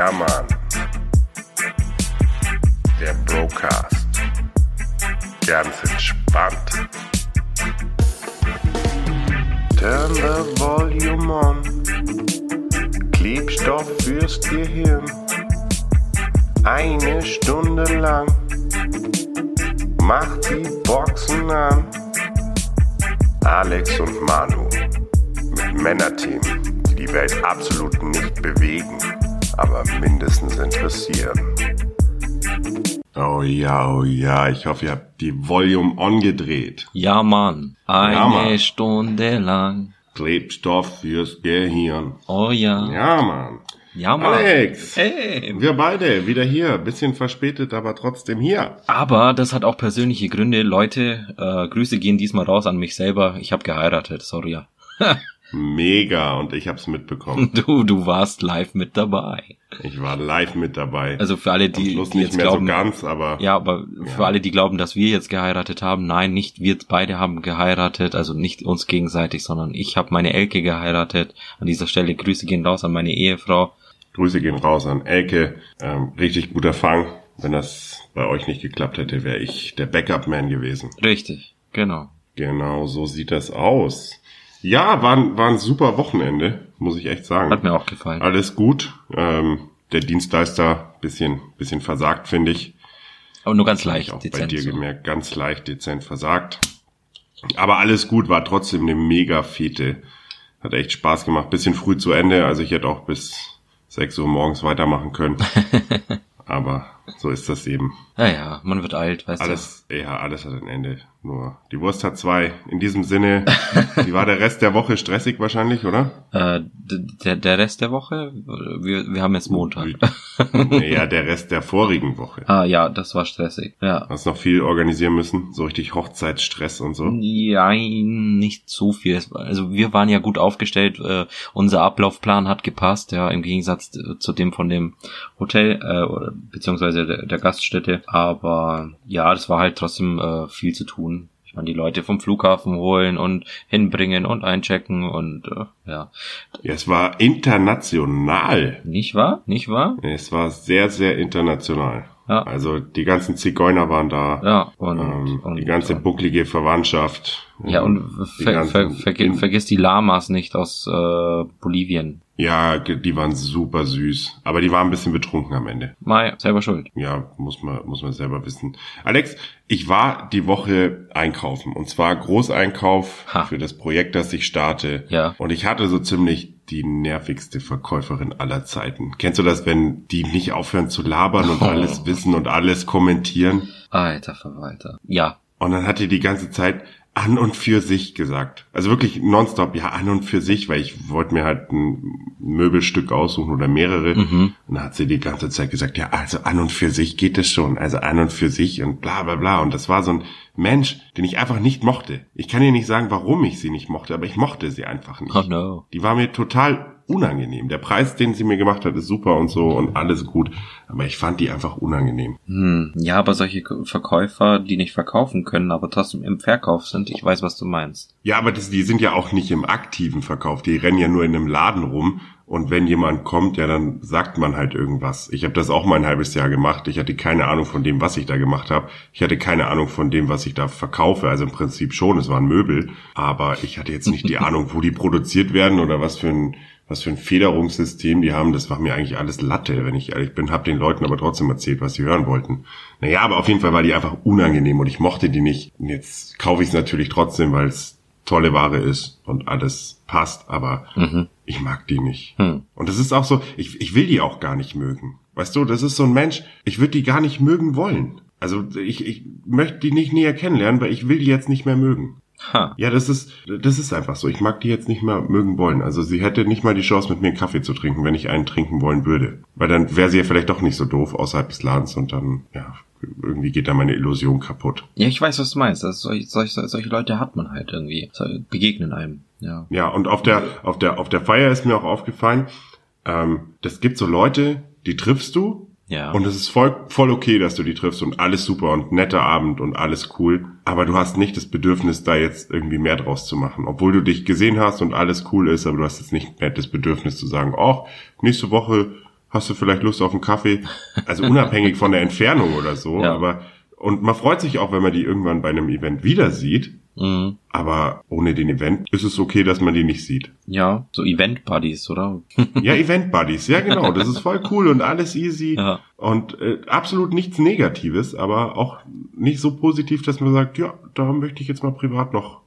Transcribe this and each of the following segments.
Ja, Mann. Der Brocast. Ganz entspannt. Turn the volume on. Klebstoff fürs Gehirn. Eine Stunde lang. Macht die Boxen an. Alex und Manu mit Männerteam, die die Welt absolut nicht bewegen, aber mindestens interessieren. Oh ja, oh ja, ich hoffe, ihr habt die Volume on gedreht. Ja, Mann. Eine Ja, Mann. Stunde lang. Klebstoff fürs Gehirn. Oh ja. Ja, Mann. Ja, Mann. Alex. Hey. Wir beide wieder hier. Bisschen verspätet, aber trotzdem hier. Aber das hat auch persönliche Gründe. Leute, äh, Grüße gehen diesmal raus an mich selber. Ich habe geheiratet, sorry. Mega und ich hab's mitbekommen. Du, du warst live mit dabei. Ich war live mit dabei. Also für alle, die, die nicht jetzt glauben, so ganz, aber ja, aber für Ja. alle, die glauben, dass wir jetzt geheiratet haben, nein, nicht wir beide haben geheiratet, also nicht uns gegenseitig, sondern ich habe meine Elke geheiratet. An dieser Stelle Grüße gehen raus an meine Ehefrau. Grüße gehen raus an Elke. Ähm, richtig guter Fang. Wenn das bei euch nicht geklappt hätte, wäre ich der Backup-Man gewesen. Richtig, genau. Genau, so sieht das aus. Ja, war, ein- war ein super Wochenende, muss ich echt sagen. Hat mir auch gefallen. Alles gut. Ähm, der Dienstleister bisschen, bisschen versagt, finde ich. Aber nur ganz leicht, ich auch bei dezent. dir so. gemerkt, ganz leicht dezent versagt. Aber alles gut, war trotzdem eine mega Fete. Hat echt Spaß gemacht. Bisschen früh zu Ende, also ich hätte auch bis 6 Uhr morgens weitermachen können. Aber so ist das eben. Ja, ja, man wird alt, weißt Alles, ja, alles hat ein Ende. Nur die Wurst hat zwei. In diesem Sinne, wie war der Rest der Woche stressig wahrscheinlich, oder? du. Äh, der, der Rest der Woche, wir, wir haben jetzt Montag. ja, der Rest der vorigen Woche. ah, ja, das war stressig. Ja. Hast noch viel organisieren müssen, so richtig Hochzeitsstress und so. Ja, nicht so viel. Also wir waren ja gut aufgestellt. Äh, unser Ablaufplan hat gepasst, ja, im Gegensatz äh, zu dem von dem Hotel äh, oder beziehungsweise der, der Gaststätte. Aber ja, das war halt trotzdem äh, viel zu tun. Ich meine, die Leute vom Flughafen holen und hinbringen und einchecken und äh, ja. Ja, es war international. Nicht wahr? Nicht wahr? Es war sehr, sehr international. Ja. Also die ganzen Zigeuner waren da. Ja, und, ähm, und die ganze bucklige Verwandtschaft. Ja, und die ver, ver, verge, vergiss die Lamas nicht aus äh, Bolivien. Ja, die waren super süß. Aber die waren ein bisschen betrunken am Ende. Mai, selber schuld. Ja, muss man, muss man selber wissen. Alex, ich war die Woche einkaufen. Und zwar Großeinkauf Ha. für das Projekt, das ich starte. Ja. Und ich hatte so ziemlich die nervigste Verkäuferin aller Zeiten. Kennst du das, wenn die nicht aufhören zu labern und Oh. alles wissen und alles kommentieren? Alter Verwalter. Ja. Und dann hat die die ganze Zeit an und für sich gesagt. Also wirklich nonstop, ja, an und für sich, weil ich wollte mir halt ein Möbelstück aussuchen oder mehrere. Mhm. Und dann hat sie die ganze Zeit gesagt, ja, also an und für sich geht es schon, also an und für sich und bla bla bla. Und das war so ein Mensch, den ich einfach nicht mochte. Ich kann dir nicht sagen, warum ich sie nicht mochte, aber ich mochte sie einfach nicht. Oh no. Die war mir total unangenehm. Der Preis, den sie mir gemacht hat, ist super und so und alles gut. Aber ich fand die einfach unangenehm. Hm. Ja, aber solche Verkäufer, die nicht verkaufen können, aber trotzdem im Verkauf sind, ich weiß, was du meinst. Ja, aber das, die sind ja auch nicht im aktiven Verkauf. Die rennen ja nur in einem Laden rum. Und wenn jemand kommt, ja, dann sagt man halt irgendwas. Ich habe das auch mal ein halbes Jahr gemacht. Ich hatte keine Ahnung von dem, was ich da gemacht habe. Ich hatte keine Ahnung von dem, was ich da verkaufe. Also im Prinzip schon, es waren Möbel. Aber ich hatte jetzt nicht die Ahnung, wo die produziert werden oder was für ein was für ein Federungssystem die haben, das war mir eigentlich alles Latte, wenn ich ehrlich bin, habe den Leuten aber trotzdem erzählt, was sie hören wollten. Naja, aber auf jeden Fall war die einfach unangenehm und ich mochte die nicht. Und jetzt kaufe ich es natürlich trotzdem, weil es tolle Ware ist und alles passt, aber Mhm. ich mag die nicht. Hm. Und das ist auch so, ich, ich will die auch gar nicht mögen. Weißt du, das ist so ein Mensch, ich würde die gar nicht mögen wollen. Also ich, ich möchte die nicht näher kennenlernen, weil ich will die jetzt nicht mehr mögen. Ha. Ja, das ist, das ist einfach so. Ich mag die jetzt nicht mehr mögen wollen. Also sie hätte nicht mal die Chance, mit mir einen Kaffee zu trinken, wenn ich einen trinken wollen würde. Weil dann wäre sie ja vielleicht doch nicht so doof außerhalb des Ladens und dann, ja, irgendwie geht da meine Illusion kaputt. Ja, ich weiß, was du meinst. Das, solche, solche, solche Leute hat man halt irgendwie. Begegnen einem. Ja. Ja, und auf der, auf der, auf der Feier ist mir auch aufgefallen, ähm, das gibt so Leute, die triffst du Ja. Und es ist voll, voll okay, dass du die triffst und alles super und netter Abend und alles cool. Aber du hast nicht das Bedürfnis, da jetzt irgendwie mehr draus zu machen. Obwohl du dich gesehen hast und alles cool ist, aber du hast jetzt nicht mehr das Bedürfnis zu sagen, ach, nächste Woche hast du vielleicht Lust auf einen Kaffee? Also unabhängig von der Entfernung oder so, Ja. aber und man freut sich auch, wenn man die irgendwann bei einem Event wieder sieht, Mhm. aber ohne den Event ist es okay, dass man die nicht sieht. Ja, so Event-Buddies, oder? Ja, Event Buddies, ja genau, das ist voll cool und alles easy Ja. und äh, absolut nichts Negatives, aber auch nicht so positiv, dass man sagt, ja, da möchte ich jetzt mal privat noch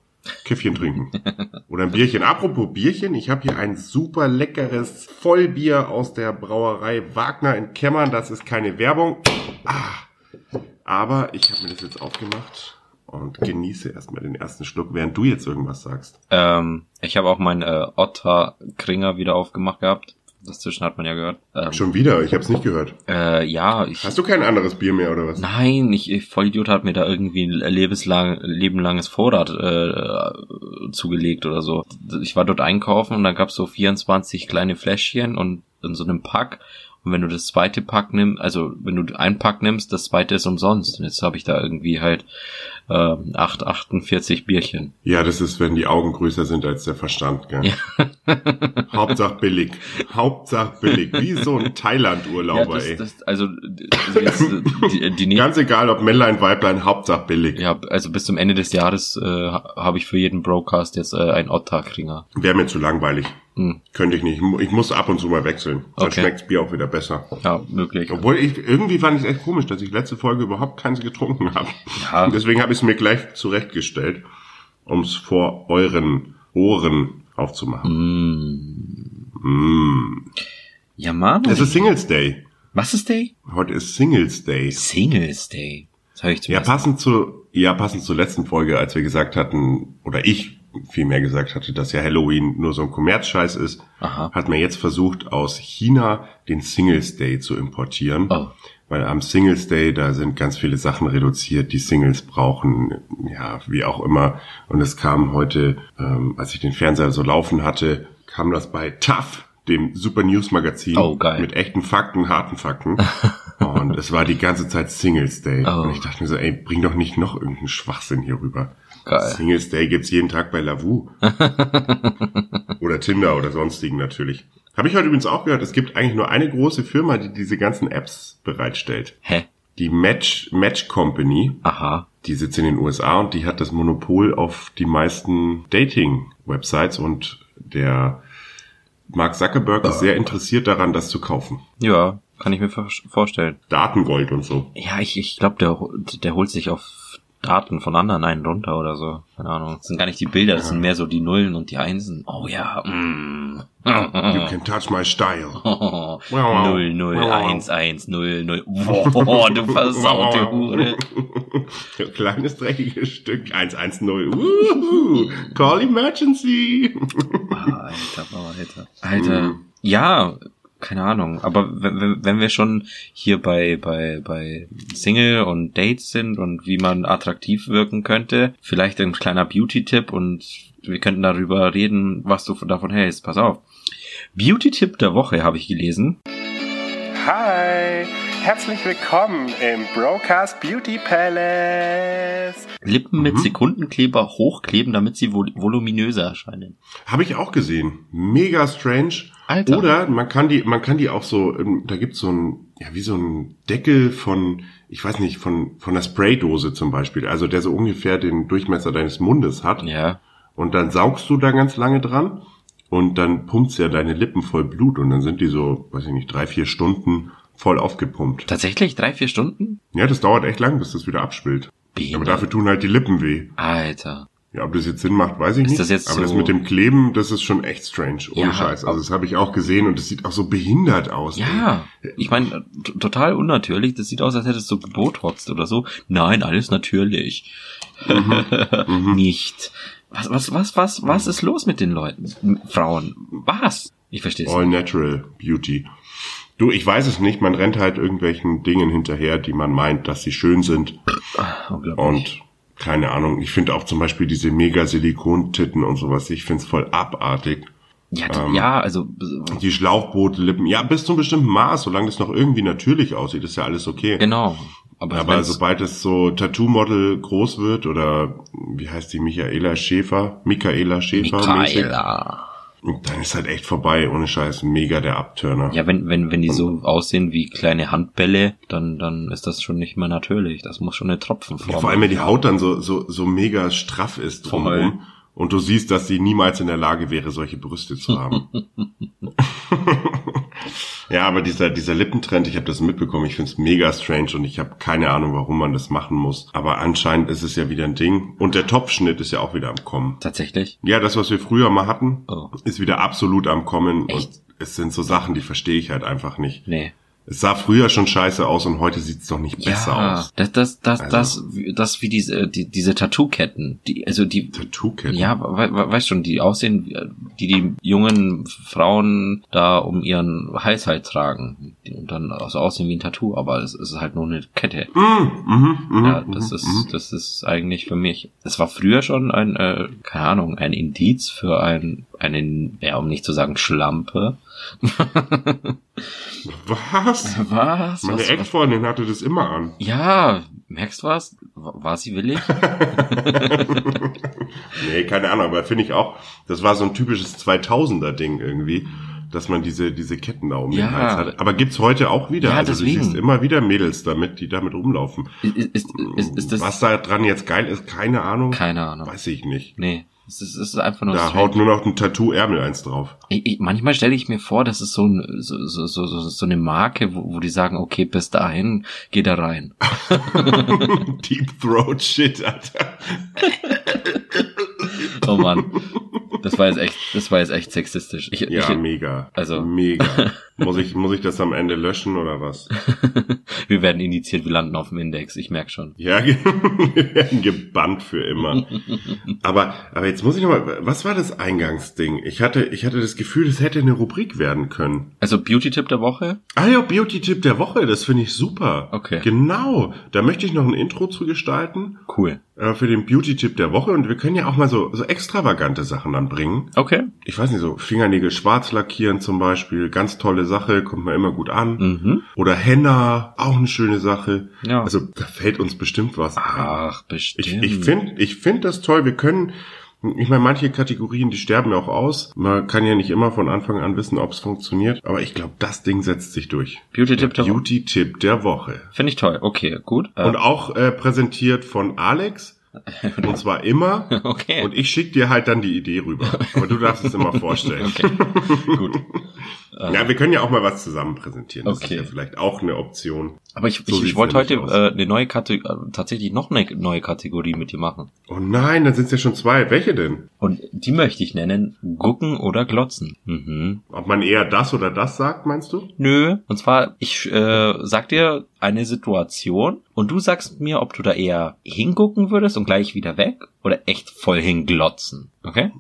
Käffchen trinken oder ein Bierchen. Apropos Bierchen, ich habe hier ein super leckeres Vollbier aus der Brauerei Wagner in Kemmern. Das ist keine Werbung, ah, aber ich habe mir das jetzt aufgemacht und genieße erstmal den ersten Schluck, während du jetzt irgendwas sagst. Ähm, ich habe auch meinen äh, Otter Kringer wieder aufgemacht gehabt. Dazwischen hat man ja gehört. Ähm, Schon wieder, ich habe es nicht gehört. Äh, ja, ich. Hast du kein anderes Bier mehr oder was? Nein, ich, ich Vollidiot hat mir da irgendwie ein lebenslang, lebenlanges Vorrat äh, zugelegt oder so. Ich war dort einkaufen und dann gab's so 24 kleine Fläschchen und in so einem Pack. Und wenn du das zweite Pack nimmst, also wenn du ein Pack nimmst, das zweite ist umsonst. Und jetzt habe ich da irgendwie halt äh, 8, 48 Bierchen. Ja, das ist, wenn die Augen größer sind als der Verstand, gell? Hauptsache billig. Hauptsache billig. Wie so ein Thailand-Urlauber, das, ey. das, also also jetzt, äh, die, die nächsten Ganz egal, ob Männlein, Weiblein, Hauptsache billig. Ja, also bis zum Ende des Jahres äh, ha- habe ich für jeden Broadcast jetzt äh, ein Otter-Kringer. Wäre mir zu langweilig. Hm. Könnte ich nicht. Ich mu- Ich muss ab und zu mal wechseln. Dann Okay. schmeckt's Bier auch wieder besser. Ja, möglich. Obwohl ich, irgendwie fand ich es echt komisch, dass ich letzte Folge überhaupt keins getrunken habe. Ja. Deswegen habe ich es mir gleich zurechtgestellt, um es vor euren Ohren aufzumachen. Mm. Ja, Mann. Es ist Singles Day. Was ist Day? Heute ist Singles Day. Singles Day. Das habe ich Ja, zuerst. passend zu, ja, passend zur letzten Folge, als wir gesagt hatten, oder ich vielmehr gesagt hatte, dass ja Halloween nur so ein Kommerzscheiß ist, Aha. hat man jetzt versucht, aus China den Singles Day zu importieren. Oh. Weil am Singles Day, da sind ganz viele Sachen reduziert, die Singles brauchen, ja, wie auch immer. Und es kam heute, ähm, als ich den Fernseher so laufen hatte, kam das bei TAF, dem Super News Magazin, Oh, mit echten Fakten, harten Fakten. Und es war die ganze Zeit Singles Day. Oh. Und ich dachte mir so, ey, bring doch nicht noch irgendeinen Schwachsinn hier rüber. Geil. Singles Day gibt's jeden Tag bei Lavu. oder Tinder oder sonstigen natürlich. Habe ich heute übrigens auch gehört, es gibt eigentlich nur eine große Firma, die diese ganzen Apps bereitstellt. Hä? Die Match, Match Company, Aha. die sitzt in den USA und die hat das Monopol auf die meisten Dating-Websites und der Mark Zuckerberg ist sehr interessiert daran, das zu kaufen. Ja, kann ich mir vor- vorstellen. Datengold und so. Ja, ich, ich glaube, der, der holt sich auf Daten von anderen einen runter oder so. Keine Ahnung. Das sind gar nicht die Bilder, das sind mehr so die Nullen und die Einsen. Oh ja. Mm. You can touch my style. Null, null, eins, eins, null, null. Boah, du versaute Hure. Kleines dreckiges Stück 110. Uhu. Call emergency. Ah, Alter, Alter. Alter. Ja, keine Ahnung. Aber wenn, wenn- wenn wir schon hier bei, bei, bei Single und Dates sind und wie man attraktiv wirken könnte, vielleicht ein kleiner Beauty-Tipp und wir könnten darüber reden, was du davon hältst. Pass auf. Beauty-Tipp der Woche habe ich gelesen. Hi, herzlich willkommen im Broadcast Beauty Palace. Lippen mit Mhm. Sekundenkleber hochkleben, damit sie vol voluminöser erscheinen. Habe ich auch gesehen. Mega strange. Alter. Oder man kann die, man kann die auch so, ähm, da gibt's so ein, ja, wie so ein Deckel von, ich weiß nicht, von, von einer Spraydose zum Beispiel. Also der so ungefähr den Durchmesser deines Mundes hat. Ja. Und dann saugst du da ganz lange dran. Und dann pumpt's ja deine Lippen voll Blut. Und dann sind die so, weiß ich nicht, drei, vier Stunden voll aufgepumpt. Tatsächlich drei, vier Stunden? Ja, das dauert echt lang, bis das wieder. Aber Behindert. dafür tun halt die Lippen weh. Alter. Ja, ob das jetzt Sinn macht, weiß ich Ist nicht. das jetzt Aber das so- mit dem Kleben, das ist schon echt strange. Ohne Ja, Scheiß. Also das habe ich auch gesehen und es sieht auch so behindert aus. Ja, ich meine, total unnatürlich. Das sieht aus, als hättest du gebotoxt oder so. Nein, alles natürlich. Mhm. Nicht. Was, was, was, was, was ist los mit den Leuten? Frauen. Was? Ich verstehe es. All natural beauty. Du, ich weiß es nicht. Man rennt halt irgendwelchen Dingen hinterher, die man meint, dass sie schön sind. Unglaublich. Und keine Ahnung. Ich finde auch zum Beispiel diese mega Silikontitten und sowas. Ich find's voll abartig. ja, ähm, ja, also Die Schlauchbootlippen. Ja, bis zu einem bestimmten Maß. Solange das noch irgendwie natürlich aussieht, ist ja alles okay. genau. Aber, Aber sobald es so Tattoo-Model groß wird oder wie heißt die Michaela Schäfer, Michaela Schäfer Michaela. Dann ist halt echt vorbei, ohne Scheiß, mega der Abturner. Ja, wenn, wenn, wenn die so aussehen wie kleine Handbälle, dann, dann ist das schon nicht mehr natürlich. Das muss schon eine Tropfenform Ja, vor allem, wenn die Haut dann so, so, so mega straff ist drumherum. Und du siehst, dass sie niemals in der Lage wäre, solche Brüste zu haben. ja, aber dieser, dieser Lippentrend, ich habe das mitbekommen, ich find's mega strange und ich habe keine Ahnung, warum man das machen muss. Aber anscheinend ist es ja wieder ein Ding. Und der Topfschnitt ist ja auch wieder am Kommen. Tatsächlich? Ja, das, was wir früher mal hatten, Oh. ist wieder absolut am Kommen. Echt? Und es sind so Sachen, die verstehe ich halt einfach nicht. Nee. Es sah früher schon scheiße aus und heute sieht's doch nicht besser ja, aus. das, das, das, Also- das, das wie diese, die, diese Tattoo-Ketten, die, also die, Tattoo-Kette. ja, we, we, weißt schon, die aussehen, die die jungen Frauen da um ihren Hals halt tragen und dann so aussehen wie ein Tattoo, aber es ist halt nur eine Kette. Mm, mhm, mhm, Ja, das mhm, ist, mhm. das ist eigentlich für mich. Es war früher schon ein, äh, keine Ahnung, ein Indiz für ein, einen, ja, um nicht zu sagen Schlampe. Was? Was? Meine? Ex-Freundin hatte das immer an. Ja, merkst du was? War sie willig? Nee, keine Ahnung, aber finde ich auch, das war so ein typisches 2000er-Ding irgendwie, dass man diese, diese Ketten da um Ja. den Hals hatte. Aber gibt's heute auch wieder. Ja, also deswegen. du siehst immer wieder Mädels damit, die damit rumlaufen. Ist, ist, ist, ist das Was da dran jetzt geil ist, keine Ahnung. keine Ahnung. Weiß ich nicht. Nee, es ist, es ist einfach nur Da strange. haut nur noch ein Tattoo-Ärmel eins drauf. Ich, ich, manchmal stelle ich mir vor, das ist so, ein, so, so, so, so eine Marke, wo, wo die sagen, okay, bis dahin geht er rein. Deep Throat Shit, Alter. Oh Mann. Das war jetzt echt, das war jetzt echt sexistisch. Ich, Ja, ich, mega. also- Mega. muss ich, muss ich das am Ende löschen oder was? wir werden indiziert, wir landen auf dem Index, ich merk schon. Ja, wir werden gebannt für immer. Aber, aber jetzt muss ich noch mal, was war das Eingangsding? Ich hatte, ich hatte das Gefühl, das hätte eine Rubrik werden können. Also Beauty-Tipp der Woche? Ah ja, Beauty-Tipp der Woche, das finde ich super. Okay. Genau. Da möchte ich noch ein Intro zu gestalten Cool. äh, für den Beauty-Tipp der Woche und wir können ja auch mal so, so extravagante Sachen anbringen. Okay. Ich weiß nicht, so Fingernägel schwarz lackieren zum Beispiel, ganz tolle Sache, kommt mir immer gut an. Mhm. Oder Henna, auch eine schöne Sache. Ja. Also da fällt uns bestimmt was. Ach, Ich, bestimmt. ich finde ich find das toll. Wir können, ich meine, manche Kategorien, die sterben ja auch aus. Man kann ja nicht immer von Anfang an wissen, ob es funktioniert. Aber ich glaube, das Ding setzt sich durch. Beauty-Tipp der. Beauty-Tipp der Woche. Finde ich toll. Okay, gut. Äh, Und auch äh, präsentiert von Alex. Und zwar immer. okay. Und ich schick dir halt dann die Idee rüber. Aber du darfst es immer vorstellen. okay. gut. Ja, wir können ja auch mal was zusammen präsentieren. Das Okay. ist ja vielleicht auch eine Option. Aber ich, So ich, ich wollte heute aus. äh, eine neue Kategorie, tatsächlich noch eine neue Kategorie mit dir machen. Oh nein, dann sind es ja schon zwei. Welche denn? Und die möchte ich nennen, gucken oder glotzen. Mhm. Ob man eher das oder das sagt, meinst du? Nö. Und zwar, ich äh, sag dir eine Situation und du sagst mir, ob du da eher hingucken würdest und gleich wieder weg oder echt voll hinglotzen. Okay?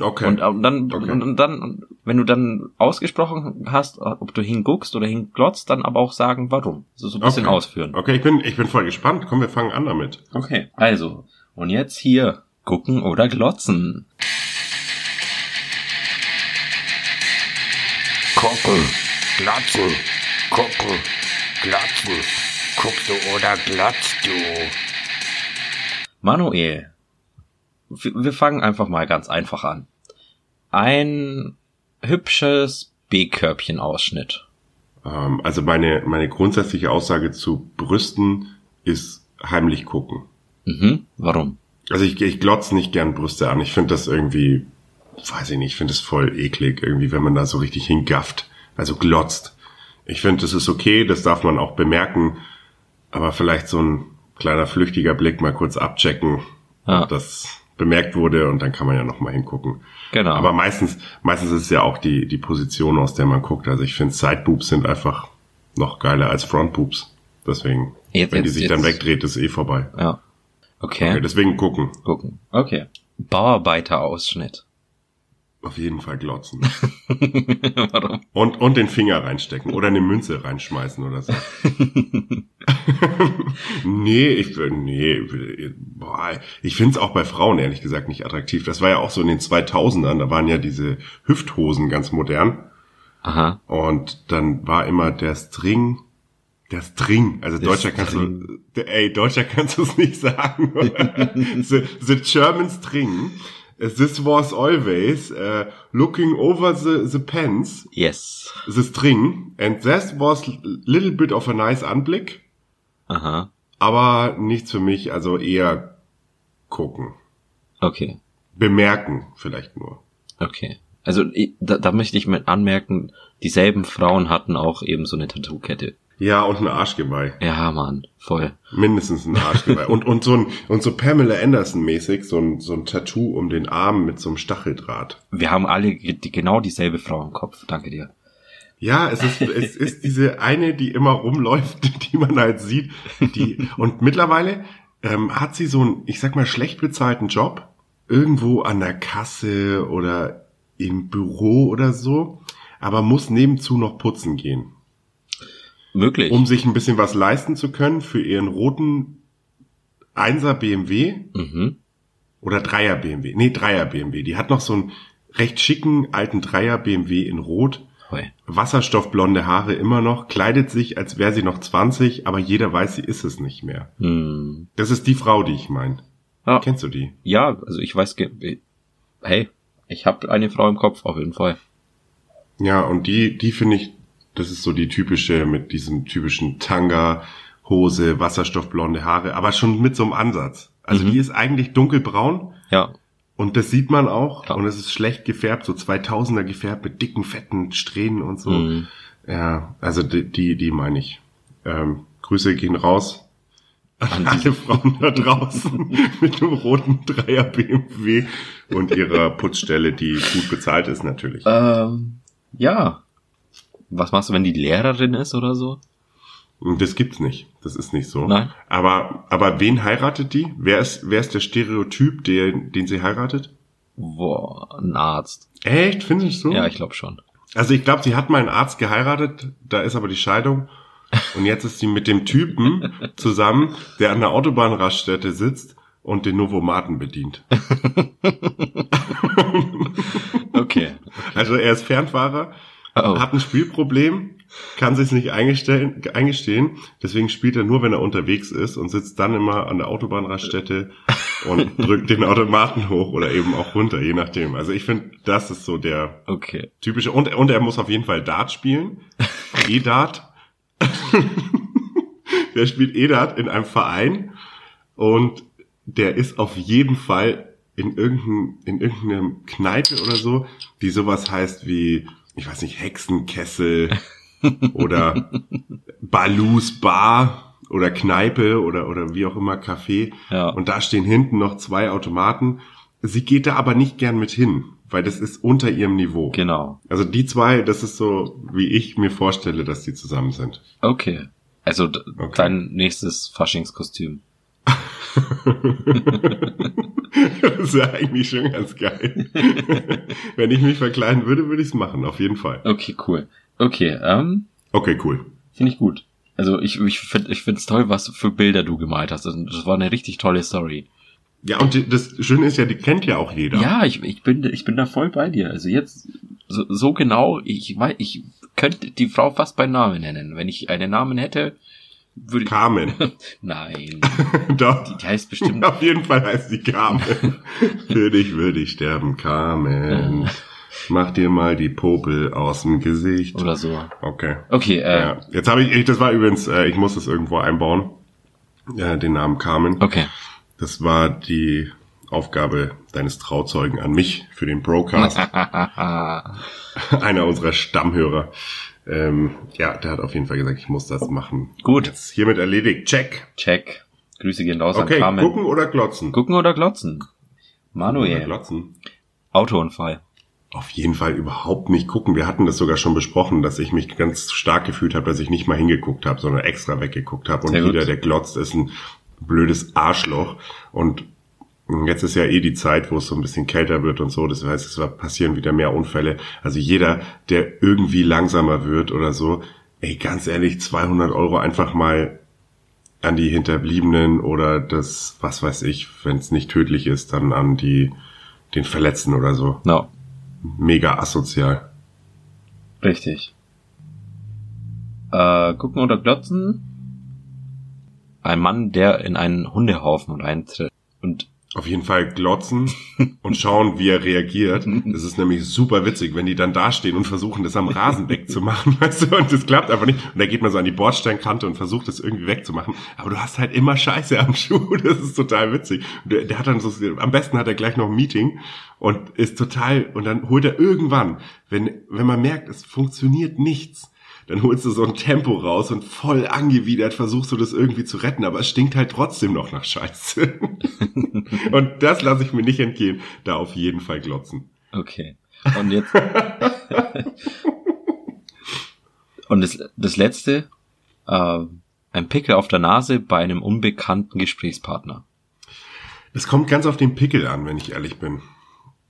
Okay. Und, äh, dann, Okay. und dann, wenn du dann ausgesprochen hast, ob du hinguckst oder hinglotzt, dann aber auch sagen, warum. So, so ein bisschen Okay. ausführen. Okay, ich bin, ich bin voll gespannt. Komm, wir fangen an damit. Okay. Also, und jetzt hier, gucken oder glotzen. Gucken, Glatze, gucken, Glatze, guckst du oder glotzt du? Manuel, wir fangen einfach mal ganz einfach an. Ein hübsches B-Körbchen-Ausschnitt. Ähm, also meine, meine grundsätzliche Aussage zu Brüsten ist heimlich gucken. Mhm. Warum? Also ich, ich glotz nicht gern Brüste an. Ich finde das irgendwie, weiß ich nicht, ich finde es voll eklig, irgendwie, wenn man da so richtig hingafft. Also glotzt. Ich finde, das ist okay, das darf man auch bemerken. Aber vielleicht so ein kleiner flüchtiger Blick mal kurz abchecken, Ja. ob das bemerkt wurde und dann kann man ja noch mal hingucken. Genau. Aber meistens, meistens ist es ja auch die, die Position, aus der man guckt. Also ich finde, Side-Boobs sind einfach noch geiler als Front-Boobs. Deswegen, Jetzt- wenn die jetzt- sich dann jetzt- wegdreht, ist eh vorbei. ja. Okay. Okay, deswegen gucken. Gucken. Okay. Bauarbeiter-Ausschnitt. Auf jeden Fall glotzen. Warum? Und, und den Finger reinstecken oder eine Münze reinschmeißen oder so. nee, ich, nee, boah, ich finde es auch bei Frauen ehrlich gesagt nicht attraktiv. Das war ja auch so in den 2000ern, da waren ja diese Hüfthosen ganz modern. Aha. Und dann war immer der String, der String, also Der Deutscher kannst du, ey, Deutscher kannst du es nicht sagen. the, the German String This was always uh, looking over the, the pens, Yes. the string, and that was little bit of a nice Anblick, Aha. aber nichts für mich, also eher gucken. Okay. Bemerken vielleicht nur. Okay. Also da, da möchte ich mit anmerken, dieselben Frauen hatten auch eben so eine Tattoo-Kette. Ja, und ein Arschgeweih. Ja, Mann, voll. Mindestens ein Arschgeweih. und, und so ein, und so Pamela Anderson mäßig, so ein, so ein Tattoo um den Arm mit so einem Stacheldraht. Wir haben alle die, genau dieselbe Frau im Kopf. Danke dir. Ja, es ist, es ist diese eine, die immer rumläuft, die man halt sieht, die, und mittlerweile, ähm, hat sie so einen, ich sag mal, schlecht bezahlten Job, irgendwo an der Kasse oder im Büro oder so, aber muss nebenzu noch putzen gehen. Möglich. um sich ein bisschen was leisten zu können für ihren roten 1er BMW mhm. oder 3er BMW. Nee, 3er BMW. Die hat noch so einen recht schicken alten 3er BMW in Rot. Hoi. Wasserstoffblonde Haare immer noch, kleidet sich, als wäre sie noch 20, aber jeder weiß, sie ist es nicht mehr. Hm. Das ist die Frau, die ich meine. Ja. Kennst du die? ja, also ich weiß, hey, ich habe eine Frau im Kopf auf jeden Fall. Ja, und die, die finde ich, das ist so die typische, mit diesem typischen Tanga, Hose, wasserstoffblonde Haare, aber schon mit so einem Ansatz. Also Mhm. die ist eigentlich dunkelbraun, Ja, Und das sieht man auch. Klar. Und es ist schlecht gefärbt, so 2000er gefärbt mit dicken, fetten Strähnen und so. Mhm. Ja, also die, die, die meine ich. Ähm, Grüße gehen raus an alle Frauen da draußen mit dem roten Dreier BMW und ihrer Putzstelle, die gut bezahlt ist natürlich. ähm, ja. Was machst du, wenn die Lehrerin ist oder so? Das gibt's nicht. Das ist nicht so. Nein. Aber, aber wen heiratet die? Wer ist, wer ist der Stereotyp, der, den sie heiratet? Boah, ein Arzt. Echt? Findest du? Ja, ich glaube schon. Also ich glaube, sie hat mal einen Arzt geheiratet, da ist aber die Scheidung. Und jetzt ist sie mit dem Typen zusammen, der an der Autobahnraststätte sitzt und den Novomaten bedient. Okay. Also er ist Fernfahrer, Oh. hat ein Spielproblem, kann sich nicht eingestellen, eingestehen, deswegen spielt er nur, wenn er unterwegs ist und sitzt dann immer an der Autobahnraststätte und drückt den Automaten hoch oder eben auch runter, je nachdem. Also ich finde, das ist so der Okay. typische. Und, und er muss auf jeden Fall Dart spielen. E-Dart. der spielt E-Dart in einem Verein und der ist auf jeden Fall in irgendeinem, in irgendeiner Kneipe oder so, die sowas heißt wie, ich weiß nicht, Hexenkessel oder Balus Bar oder Kneipe oder, oder wie auch immer Café. Ja. Und da stehen hinten noch zwei Automaten. Sie geht da aber nicht gern mit hin, weil das ist unter ihrem Niveau. Genau. Also die zwei, das ist so, wie ich mir vorstelle, dass die zusammen sind. Okay. Also Okay. dein nächstes Faschingskostüm. das ist ja eigentlich schon ganz geil. Wenn ich mich verkleiden würde, würde ich es machen, auf jeden Fall. Okay, cool. Okay, ähm, Okay, cool. finde ich gut. Also ich, ich finde ich find's toll, was für Bilder du gemalt hast. Also Das war eine richtig tolle Story. Ja, und das Schöne ist ja, die kennt ja auch jeder. Ja, ich, ich bin ich bin da voll bei dir. Also jetzt so, so genau, ich weiß, ich könnte die Frau fast bei Namen nennen. Wenn ich einen Namen hätte, würde Carmen. Nein. Doch. Die, die heißt bestimmt Auf jeden Fall heißt sie Carmen. Für dich würde ich sterben, Carmen. Mach dir mal die Popel aus dem Gesicht. oder so. Okay. Okay, äh, Ja. Jetzt habe ich, ich, das war übrigens, äh, ich muss das irgendwo einbauen, äh, den Namen Carmen. okay. Das war die Aufgabe deines Trauzeugen an mich für den Broadcast. Einer unserer Stammhörer. Ähm, ja, der hat auf jeden Fall gesagt, ich muss das machen. Gut. Jetzt hiermit erledigt. Check. Check. Grüße gehen raus Okay, an Carmen. gucken oder glotzen? Gucken oder glotzen? Oder Manuel. glotzen. Autounfall. Auf jeden Fall überhaupt nicht gucken. Wir hatten das sogar schon besprochen, dass ich mich ganz stark gefühlt habe, dass ich nicht mal hingeguckt habe, sondern extra weggeguckt habe. Und jeder, der glotzt, ist ein blödes Arschloch. Und jetzt ist ja eh die Zeit, wo es so ein bisschen kälter wird und so. Das heißt, es passieren wieder mehr Unfälle. Also jeder, der irgendwie langsamer wird oder so, ey, ganz ehrlich, 200 Euro einfach mal an die Hinterbliebenen oder das, was weiß ich, wenn es nicht tödlich ist, dann an die, den Verletzten oder so No. mega asozial. Richtig. Äh, gucken oder glotzen? Ein Mann, der in einen Hundehaufen reintritt und Auf jeden Fall glotzen und schauen, wie er reagiert. Das ist nämlich super witzig, wenn die dann dastehen und versuchen, das am Rasen wegzumachen, weißt du, und das klappt einfach nicht. Und da geht man so an die Bordsteinkante und versucht, das irgendwie wegzumachen. Aber du hast halt immer Scheiße am Schuh. Das ist total witzig. Der, der hat dann so, am besten hat er gleich noch ein Meeting und ist total, und dann holt er irgendwann, wenn, wenn man merkt, es funktioniert nichts, dann holst du so ein Tempo raus und voll angewidert versuchst du das irgendwie zu retten, aber es stinkt halt trotzdem noch nach Scheiße. und das lasse ich mir nicht entgehen, da auf jeden Fall glotzen. Okay. Und jetzt. Und das, das letzte, äh, ein Pickel auf der Nase bei einem unbekannten Gesprächspartner. Es kommt ganz auf den Pickel an, wenn ich ehrlich bin.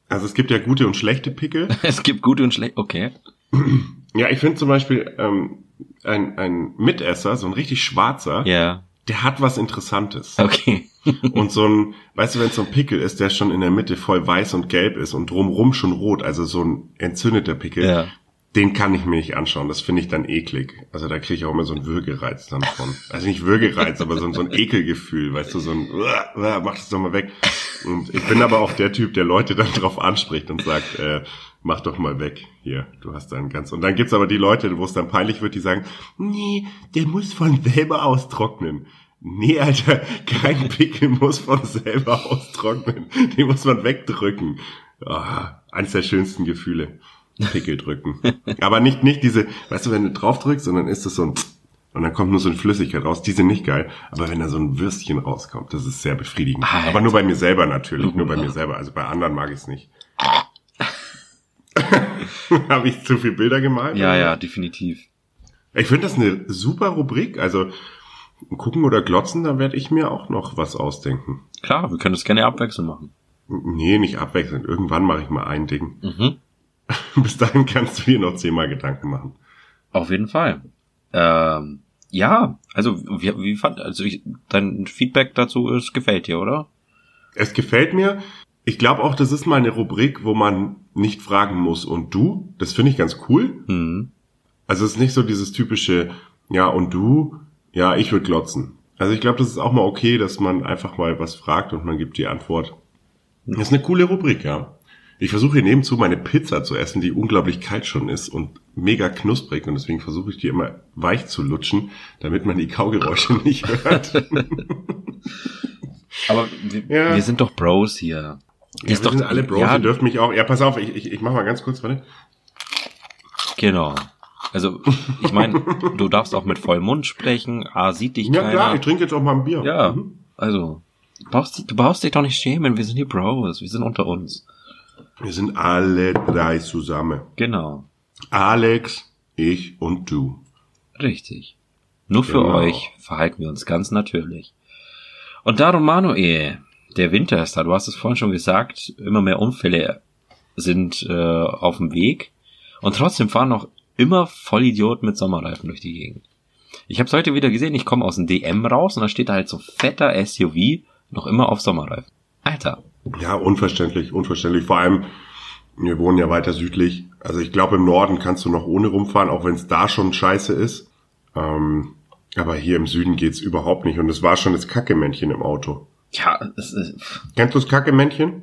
Also es gibt ja gute und schlechte Pickel. Es gibt gute und schlechte. Okay. Ja, ich finde zum Beispiel ähm, ein, ein Mitesser, so ein richtig schwarzer, Ja. der hat was Interessantes. Okay. Und so ein, weißt du, wenn es so ein Pickel ist, der schon in der Mitte voll weiß und gelb ist und drumrum schon rot, also so ein entzündeter Pickel, Ja. Den kann ich mir nicht anschauen. Das finde ich dann eklig. Also da kriege ich auch immer so einen Würgereiz dann von. Also nicht Würgereiz, aber so, ein- so ein Ekelgefühl, weißt du, so ein, "Uah, uah, mach das doch mal weg. Und ich bin aber auch der Typ, der Leute dann drauf anspricht und sagt, äh, mach doch mal weg. Hier, du hast dann ganz. Und dann gibt's aber die Leute, wo es dann peinlich wird, die sagen, nee, der muss von selber austrocknen. Nee, Alter, kein Pickel muss von selber austrocknen. Den muss man wegdrücken. Ah, eines der schönsten Gefühle. Pickel drücken. Aber nicht, nicht diese, weißt du, wenn du drauf drückst, sondern ist das so ein und dann kommt nur so eine Flüssigkeit raus. Die sind nicht geil. Aber wenn da so ein Würstchen rauskommt, das ist sehr befriedigend. Alter. Aber nur bei mir selber natürlich. Nur bei mir selber. Also bei anderen mag ich es nicht. Habe ich zu viel Bilder gemalt? Ja, ja, definitiv. Ich finde das eine super Rubrik. Also gucken oder glotzen, da werde ich mir auch noch was ausdenken. Klar, wir können das gerne abwechselnd machen. Nee, nicht abwechselnd. Irgendwann mache ich mal ein Ding. Mhm. Bis dahin kannst du dir noch zehnmal Gedanken machen. Auf jeden Fall. Ähm, ja, also wie, wie fand, also ich, dein Feedback dazu ist, gefällt dir, oder? Es gefällt mir. Ich glaube auch, das ist mal eine Rubrik, wo man nicht fragen muss und du. Das finde ich ganz cool. Hm. Also es ist nicht so dieses typische, ja und du, ja, ich würde glotzen. Also ich glaube, das ist auch mal okay, dass man einfach mal was fragt und man gibt die Antwort. Das ist eine coole Rubrik, ja. Ich versuche hier nebenzu meine Pizza zu essen, die unglaublich kalt schon ist und mega knusprig und deswegen versuche ich die immer weich zu lutschen, damit man die Kaugeräusche nicht hört. Aber wir, Ja. wir sind doch Bros hier. Ja, wir ist doch sind alle Bros, ja, ihr dürft mich auch. Ja, pass auf, ich, ich, ich mach mal ganz kurz, warte. Genau. Also, ich meine, du darfst auch mit vollem Mund sprechen, A, sieht dich Ja keiner. klar, ich trinke jetzt auch mal ein Bier. ja, Mhm. also, du brauchst, du brauchst dich doch nicht schämen, wir sind hier Bros, wir sind unter uns. Wir sind alle drei zusammen. Genau, Alex, ich und du. richtig. Nur für Genau. euch verhalten wir uns ganz natürlich. Und darum, Manuel, der Winter ist da, du hast es vorhin schon gesagt, immer mehr Unfälle sind äh, auf dem Weg und trotzdem fahren noch immer Vollidioten mit Sommerreifen durch die Gegend. Ich habe es heute wieder gesehen, ich komme aus dem DM raus und da steht da halt so fetter SUV noch immer auf Sommerreifen. Alter, Ja, unverständlich, unverständlich. Vor allem, wir wohnen ja weiter südlich. Also ich glaube, im Norden kannst du noch ohne rumfahren, auch wenn es da schon scheiße ist. Ähm, aber hier im Süden geht's überhaupt nicht. Und es war schon das Kackemännchen im Auto. ja, das ist Kennst du das Kackemännchen?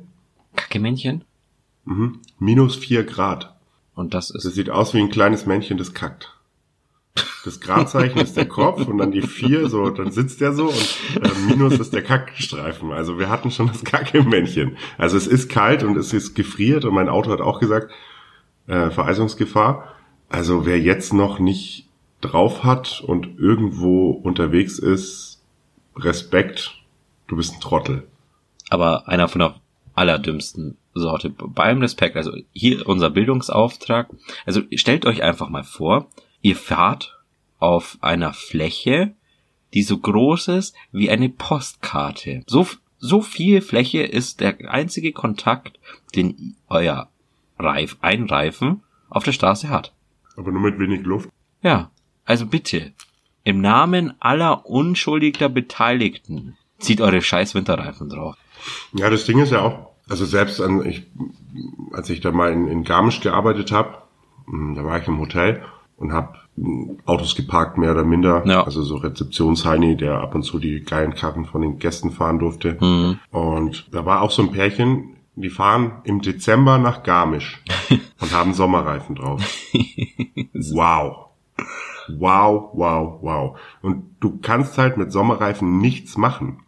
Kacke-Männchen Mhm. Minus vier Grad. und das Das ist sieht aus wie ein kleines Männchen, das kackt. Das Gradzeichen ist der Kopf und dann die vier, so, dann sitzt der so und äh, Minus ist der Kackstreifen. Also wir hatten schon das Kacke-Männchen. Also es ist kalt und es ist gefriert und mein Auto hat auch gesagt, äh, Vereisungsgefahr. Also wer jetzt noch nicht drauf hat und irgendwo unterwegs ist, Respekt, du bist ein Trottel. aber einer von der allerdümmsten Sorte. Beim Respekt, also hier unser Bildungsauftrag. Also stellt euch einfach mal vor, ihr fahrt auf einer Fläche, die so groß ist wie eine Postkarte. So, so viel Fläche ist der einzige Kontakt, den euer Reif, ein Reifen auf der Straße hat. Aber nur mit wenig Luft. Ja, also bitte, im Namen aller unschuldiger Beteiligten, zieht eure scheiß Winterreifen drauf. Ja, das Ding ist ja auch, also selbst an, ich, als ich da mal in, in Garmisch gearbeitet habe, da war ich im Hotel und habe Autos geparkt, mehr oder minder. Ja. Also so Rezeptionsheini, der ab und zu die geilen Karren von den Gästen fahren durfte. Mhm. Und da war auch so ein Pärchen, die fahren im Dezember nach Garmisch und haben Sommerreifen drauf. Wow. Wow, wow, wow. Und du kannst halt mit Sommerreifen nichts machen.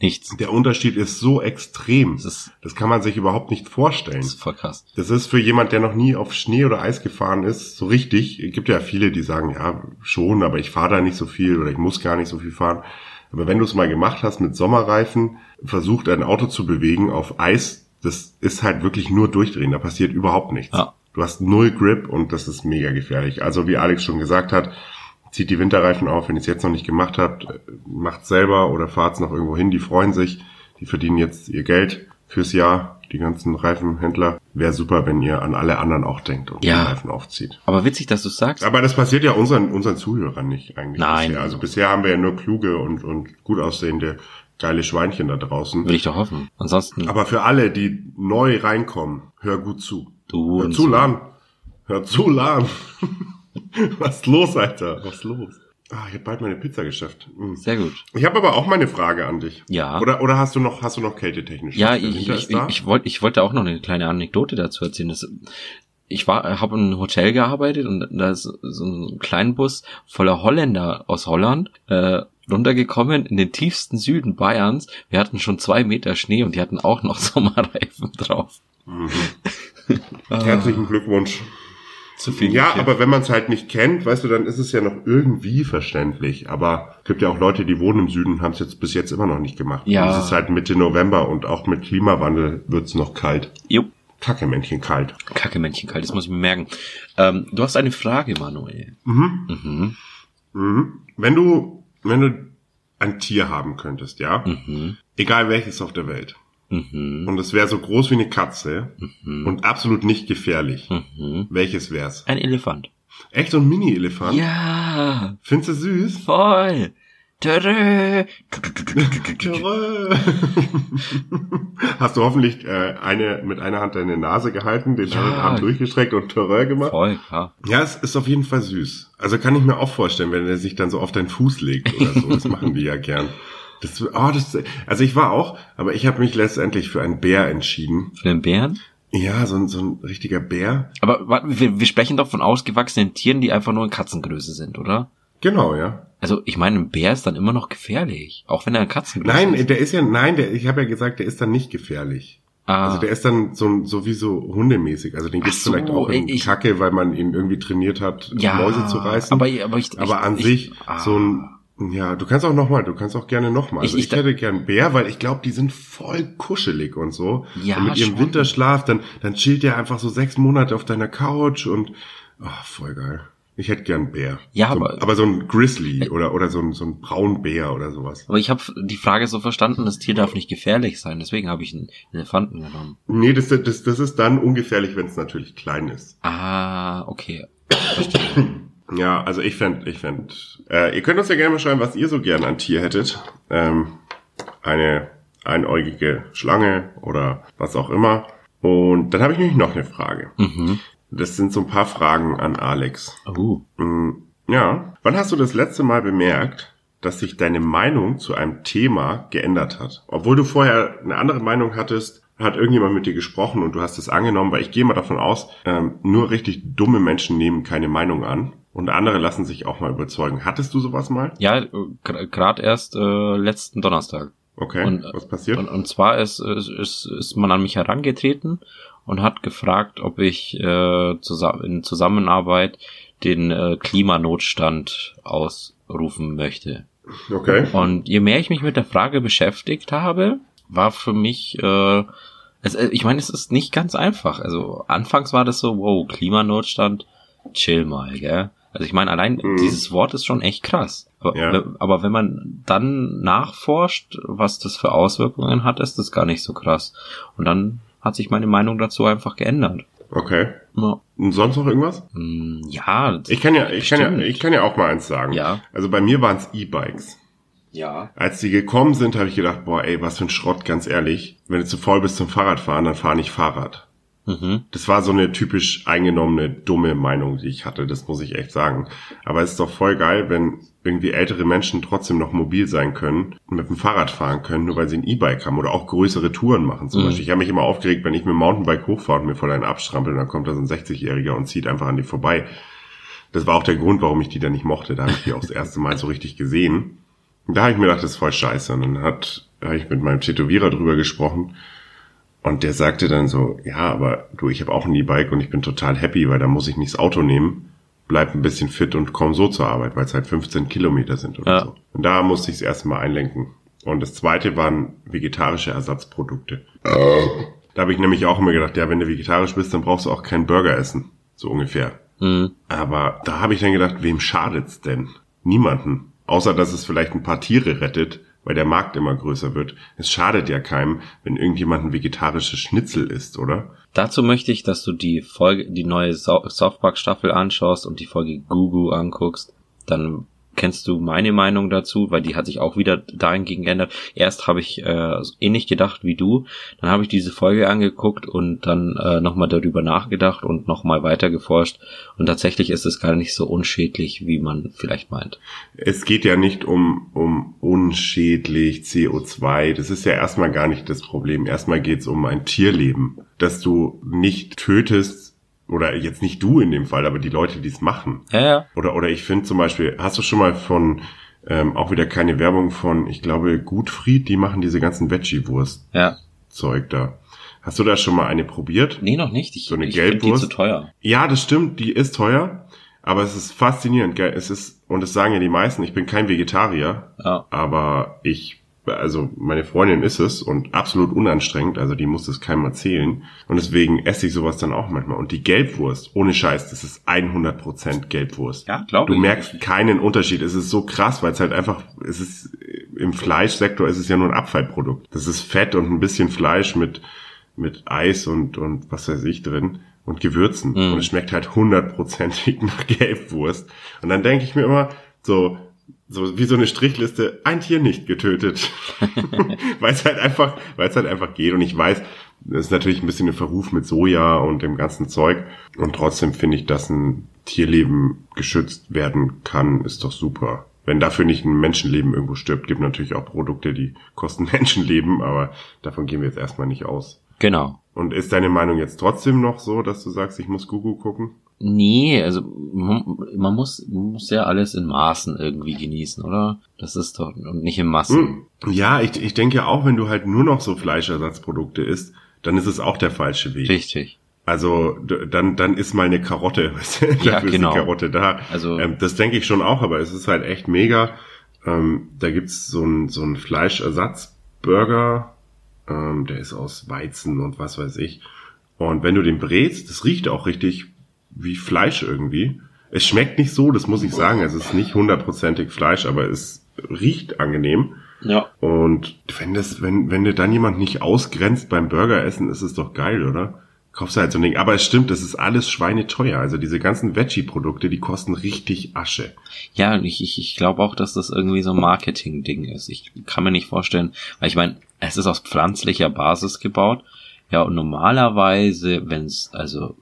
Nichts. Der Unterschied ist so extrem. Das ist, Das kann man sich überhaupt nicht vorstellen. das ist voll krass. Das ist für jemand, der noch nie auf Schnee oder Eis gefahren ist, so richtig. Es gibt ja viele, die sagen, ja, schon, aber ich fahre da nicht so viel oder ich muss gar nicht so viel fahren. Aber wenn du es mal gemacht hast mit Sommerreifen, versucht ein Auto zu bewegen auf Eis, das ist halt wirklich nur durchdrehen. Da passiert überhaupt nichts. Ja. Du hast null Grip und das ist mega gefährlich. Also wie Alex schon gesagt hat, zieht die Winterreifen auf. Wenn ihr es jetzt noch nicht gemacht habt, macht selber oder fahrt's noch irgendwo hin. Die freuen sich. Die verdienen jetzt ihr Geld fürs Jahr. Die ganzen Reifenhändler. Wäre super, wenn ihr an alle anderen auch denkt und Ja. die Reifen aufzieht. Aber witzig, dass du sagst. Aber das passiert ja unseren, unseren Zuhörern nicht eigentlich. Nein. Bisher. Also bisher haben wir ja nur kluge und, und gut aussehende geile Schweinchen da draußen. Will ich doch hoffen. Ansonsten, Aber für alle, die neu reinkommen, hör gut zu. du Hör zu, Lan. Hör zu, Lan. Was ist los, Alter? Was ist los? Ah, ich habe bald meine Pizza geschafft. Mm. Sehr gut. Ich habe aber auch mal eine Frage an dich. Ja. Oder, oder hast du noch, hast du noch kältetechnisch? Ja, ich, ich, ich, ich, wollte, ich wollte auch noch eine kleine Anekdote dazu erzählen. Das, ich war, habe in einem Hotel gearbeitet und da ist so ein Kleinbus voller Holländer aus Holland äh, runtergekommen in den tiefsten Süden Bayerns. Wir hatten schon zwei Meter Schnee und die hatten auch noch Sommerreifen drauf. Herzlichen Glückwunsch. Zu viel. Ja, Kiff. aber wenn man es halt nicht kennt, weißt du, dann ist es ja noch irgendwie verständlich. Aber es gibt ja auch Leute, die wohnen im Süden und haben es jetzt bis jetzt immer noch nicht gemacht. Ja. Und es ist halt Mitte November und auch mit Klimawandel wird's noch kalt. Jupp. Kacke, Männchen, kalt. Kacke Männchen kalt, das muss ich mir merken. Ähm, du hast eine Frage, Manuel. Mhm. Mhm. Wenn du, wenn du ein Tier haben könntest, ja, Mhm. egal welches auf der Welt, Mhm. und es wäre so groß wie eine Katze und absolut nicht gefährlich, Mhm. welches wär's? Ein Elefant. Echt so ein Mini-Elefant? Ja, Findest du süß? voll. Törö. Törö. Hast du hoffentlich äh, eine mit einer Hand deine Nase gehalten, den Ja. anderen Arm durchgestreckt und Törö gemacht? Voll, klar. Ja, es ist auf jeden Fall süß. Also kann ich mir auch vorstellen, wenn er sich dann so auf deinen Fuß legt oder so. Das machen die ja gern. Das, oh, das, also ich war auch, aber ich habe mich letztendlich für einen Bär entschieden. Für den Bären? Ja, so ein, so ein richtiger Bär. Aber warte, wir, wir sprechen doch von ausgewachsenen Tieren, die einfach nur in Katzengröße sind, oder? Genau, ja. Also ich meine, ein Bär ist dann immer noch gefährlich, auch wenn er in Katzengröße Nein, ist. der ist ja, nein, der, ich habe ja gesagt, der ist dann nicht gefährlich. Ah, Also der ist dann so, so wie so hundemäßig. Also den gibt's so, vielleicht auch in ich- Kacke, weil man ihn irgendwie trainiert hat, ja, Mäuse zu reißen. Aber, aber, ich, Aber an ich, sich ah, so ein ja, du kannst auch noch mal, du kannst auch gerne noch mal. Also Ich- ich, ich- hätte gern Bär, weil ich glaube, die sind voll kuschelig und so. Ja, und mit ihrem schon. Winterschlaf, dann dann chillt der einfach so sechs Monate auf deiner Couch und oh, voll geil. Ich hätte gern Bär. Ja, so, aber- aber so ein Grizzly oder oder so ein so ein Braunbär oder sowas. Aber ich habe die Frage so verstanden, das Tier darf nicht gefährlich sein, deswegen habe ich einen Elefanten genommen. Nee, das das das ist dann ungefährlich, wenn es natürlich klein ist. Ah, okay. Verstehe. Ja, also ich fänd, ich fänd, äh, ihr könnt uns ja gerne mal schreiben, was ihr so gern an Tier hättet. Ähm, eine einäugige Schlange oder was auch immer. Und dann habe ich nämlich noch eine Frage. mhm. Das sind so ein paar Fragen an Alex. Oh. Mm, Ja, wann hast du das letzte Mal bemerkt, dass sich deine Meinung zu einem Thema geändert hat? Obwohl du vorher eine andere Meinung hattest, hat irgendjemand mit dir gesprochen und du hast es angenommen, weil ich gehe mal davon aus, ähm, nur richtig dumme Menschen nehmen keine Meinung an und andere lassen sich auch mal überzeugen. Hattest du sowas mal? Ja, gerade erst äh, letzten Donnerstag. Okay, Und, äh, was passiert? Und, und zwar ist, ist, ist, ist man an mich herangetreten und hat gefragt, ob ich äh, zusammen, in Zusammenarbeit den äh, Klimanotstand ausrufen möchte. Okay. Und je mehr ich mich mit der Frage beschäftigt habe, war für mich, äh, es, äh, ich meine, es ist nicht ganz einfach. Also anfangs war das so, wow, Klimanotstand, chill mal, gell? Also ich meine, allein Mhm. dieses Wort ist schon echt krass. Aber, Ja. aber wenn man dann nachforscht, was das für Auswirkungen hat, ist das gar nicht so krass. Und dann hat sich meine Meinung dazu einfach geändert. Okay. Ja, Und sonst noch irgendwas? Hm, ja, Ich kann ja, ich kann ja, ich kann ja auch mal eins sagen. Ja. Also bei mir waren es E-Bikes. Ja. Als die gekommen sind, habe ich gedacht, boah, ey, was für ein Schrott, ganz ehrlich. Wenn du zu voll bist zum Fahrradfahren, dann fahr nicht Fahrrad. Mhm. Das war so eine typisch eingenommene, dumme Meinung, die ich hatte, das muss ich echt sagen. Aber es ist doch voll geil, wenn irgendwie ältere Menschen trotzdem noch mobil sein können und mit dem Fahrrad fahren können, nur weil sie ein E-Bike haben oder auch größere Touren machen zum Mhm. Beispiel. Ich habe mich immer aufgeregt, wenn ich mit dem Mountainbike hochfahre und mir voll einen abstrampel, dann kommt da so ein 60-Jähriger und zieht einfach an die vorbei. Das war auch der Grund, warum ich die da nicht mochte. Da habe ich die auch das erste Mal so richtig gesehen. Da habe ich mir gedacht, das ist voll scheiße. Und dann hat, habe ich mit meinem Tätowierer drüber gesprochen. Und der sagte dann so, ja, aber du, ich habe auch ein E-Bike und ich bin total happy, weil da muss ich nicht das Auto nehmen, bleib ein bisschen fit und komm so zur Arbeit, weil es halt 15 Kilometer sind oder Ja. so. Und da musste ich es erstmal einlenken. Und das zweite waren vegetarische Ersatzprodukte. Da habe ich nämlich auch immer gedacht, ja, wenn du vegetarisch bist, dann brauchst du auch keinen Burger essen. So ungefähr. Mhm. Aber da habe ich dann gedacht, wem schadet's denn? Niemanden. Außer dass es vielleicht ein paar Tiere rettet, weil der Markt immer größer wird. Es schadet ja keinem, wenn irgendjemand ein vegetarisches Schnitzel isst, oder? Dazu möchte ich, dass du die Folge, die neue South Park Staffel anschaust und die Folge Gugu anguckst. Dann kennst du meine Meinung dazu, weil die hat sich auch wieder dahingegen geändert. Erst habe ich äh, ähnlich gedacht wie du, dann habe ich diese Folge angeguckt und dann äh, nochmal darüber nachgedacht und nochmal weiter geforscht. Und tatsächlich ist es gar nicht so unschädlich, wie man vielleicht meint. Es geht ja nicht um, um unschädlich CO2. Das ist ja erstmal gar nicht das Problem. Erstmal geht's um ein Tierleben, dass du nicht tötest, oder jetzt nicht du in dem Fall, aber die Leute, die es machen. Ja, ja. Oder, oder ich finde zum Beispiel, hast du schon mal von, ähm, auch wieder keine Werbung von, ich glaube, Gutfried, die machen diese ganzen Veggie-Wurst-Zeug Ja. da. Hast du da schon mal eine probiert? Nee, noch nicht. Ich, So eine ich find die Gelbwurst? zu teuer. Ja, das stimmt, die ist teuer, aber es ist faszinierend, gell? Es ist, und das sagen ja die meisten, ich bin kein Vegetarier, Ja. aber ich, also meine Freundin ist es und absolut unanstrengend, also die muss das keinem erzählen. Und deswegen esse ich sowas dann auch manchmal. Und die Gelbwurst, ohne Scheiß, das ist 100% Gelbwurst. Ja, glaube Du ich. merkst keinen Unterschied. Es ist so krass, weil es halt einfach, es ist, im Fleischsektor ist es ja nur ein Abfallprodukt. Das ist Fett und ein bisschen Fleisch mit, mit Eis und, und was weiß ich drin und Gewürzen. Mhm. Und es schmeckt halt hundertprozentig nach Gelbwurst. Und dann denke ich mir immer, so, so wie so eine Strichliste, ein Tier nicht getötet. weil es halt einfach, weil es halt einfach geht. Und ich weiß, das ist natürlich ein bisschen ein Verruf mit Soja und dem ganzen Zeug. Und trotzdem finde ich, dass ein Tierleben geschützt werden kann, ist doch super. Wenn dafür nicht ein Menschenleben irgendwo stirbt, gibt natürlich auch Produkte, die kosten Menschenleben, aber davon gehen wir jetzt erstmal nicht aus. Genau. Und ist deine Meinung jetzt trotzdem noch so, dass du sagst, ich muss Gugu gucken? Nee, also man, muss man muss ja alles in Maßen irgendwie genießen, oder? Das ist doch und nicht in Massen. Hm. Ja, ich, ich denke auch, wenn du halt nur noch so Fleischersatzprodukte isst, dann ist es auch der falsche Weg. Richtig. Also dann dann ist mal eine Karotte, weißt du? Ja, dafür genau. ist die Karotte da. Also- ähm, das denke ich schon auch, aber es ist halt echt mega. Ähm, da gibt's so ein so ein Fleischersatzburger, ähm, der ist aus Weizen und was weiß ich. Und wenn du den brätst, das riecht auch richtig wie Fleisch irgendwie. Es schmeckt nicht so, das muss ich sagen. Es ist nicht hundertprozentig Fleisch, aber es riecht angenehm. Ja. Und wenn das, wenn, wenn du dann jemand nicht ausgrenzt beim Burgeressen, ist es doch geil, oder? Kaufst du halt so ein Ding. Aber es stimmt, das ist alles schweineteuer. Also diese ganzen Veggie-Produkte, die kosten richtig Asche. Ja, und ich, ich, ich glaube auch, dass das irgendwie so ein Marketing-Ding ist. Ich kann mir nicht vorstellen, weil ich meine, es ist aus pflanzlicher Basis gebaut. Ja, und normalerweise, wenn es also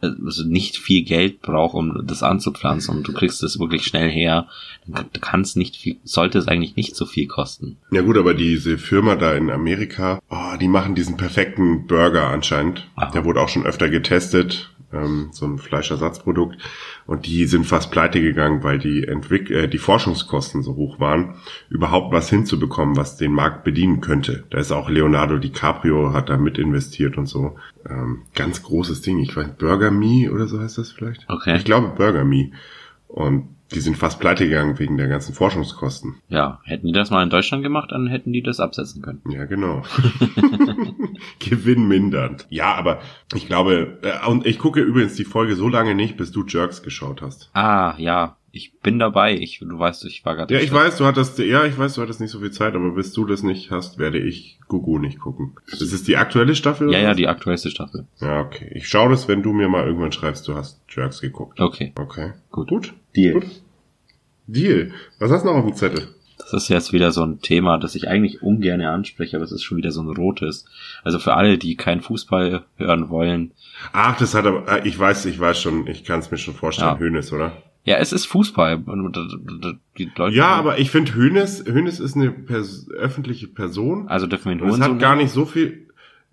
also nicht viel Geld braucht, um das anzupflanzen und du kriegst es wirklich schnell her, dann kann es nicht viel, sollte es eigentlich nicht so viel kosten. Ja gut, aber diese Firma da in Amerika, oh, die machen diesen perfekten Burger anscheinend. Aha. Der wurde auch schon öfter getestet, ähm, so ein Fleischersatzprodukt. Und die sind fast pleite gegangen, weil die, Entwick äh, die Forschungskosten so hoch waren, überhaupt was hinzubekommen, was den Markt bedienen könnte. Da ist auch Leonardo DiCaprio, hat da mit investiert und so. Ähm, ganz großes Ding. Ich weiß, Burger Me oder so heißt das vielleicht? Okay. Ich glaube Burger Me. Und die sind fast pleite gegangen wegen der ganzen Forschungskosten. Ja, hätten die das mal in Deutschland gemacht, dann hätten die das absetzen können. Ja, genau. Gewinn mindernd. Ja, aber ich glaube, äh, und ich gucke übrigens die Folge so lange nicht, bis du Jerks geschaut hast. Ah, ja, ich bin dabei. Ich, du weißt, ich war gerade. Ja, ich weiß, du hattest, ja, ich weiß, du hattest nicht so viel Zeit, aber bis du das nicht hast, werde ich Gugu nicht gucken. Das ist die aktuelle Staffel? Ja, ja, was? die aktuellste Staffel. Ja, okay. Ich schaue das, wenn du mir mal irgendwann schreibst, du hast Jerks geguckt. Okay, Okay. gut. Gut. Deal. Gut. Deal. Was hast du noch auf dem Zettel? Das ist jetzt wieder so ein Thema, das ich eigentlich ungern anspreche, aber es ist schon wieder so ein rotes. Also für alle, die keinen Fußball hören wollen. Ach, das hat aber, äh, ich weiß, ich weiß schon, ich kann es mir schon vorstellen, Ja. Hönes, oder? Ja, es ist Fußball. Und Die Leute, Ja, aber ich finde Hönes, Hönes ist eine pers öffentliche Person. Also dürfen wir ihn Und es holen. hat gar nicht so viel.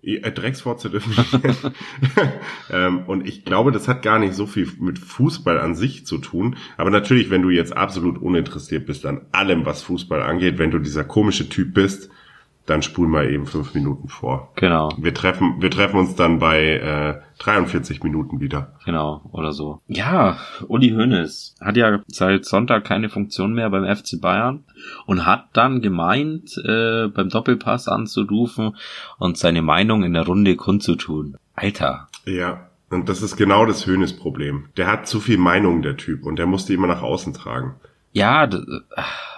Äh, nennen. ähm, Und ich glaube, das hat gar nicht so viel mit Fußball an sich zu tun. Aber natürlich, wenn du jetzt absolut uninteressiert bist an allem, was Fußball angeht, wenn du dieser komische Typ bist, dann spul mal eben fünf Minuten vor. Genau, Wir treffen, wir treffen uns dann bei äh, 43 Minuten wieder. genau, oder so. Ja, Uli Hoeneß hat ja seit Sonntag keine Funktion mehr beim FC Bayern und hat dann gemeint, äh, beim Doppelpass anzurufen und seine Meinung in der Runde kundzutun. Alter, Ja, und das ist genau das Höhnes-Problem. Der hat zu viel Meinung, der Typ, und der muss die immer nach außen tragen. Ja, äh,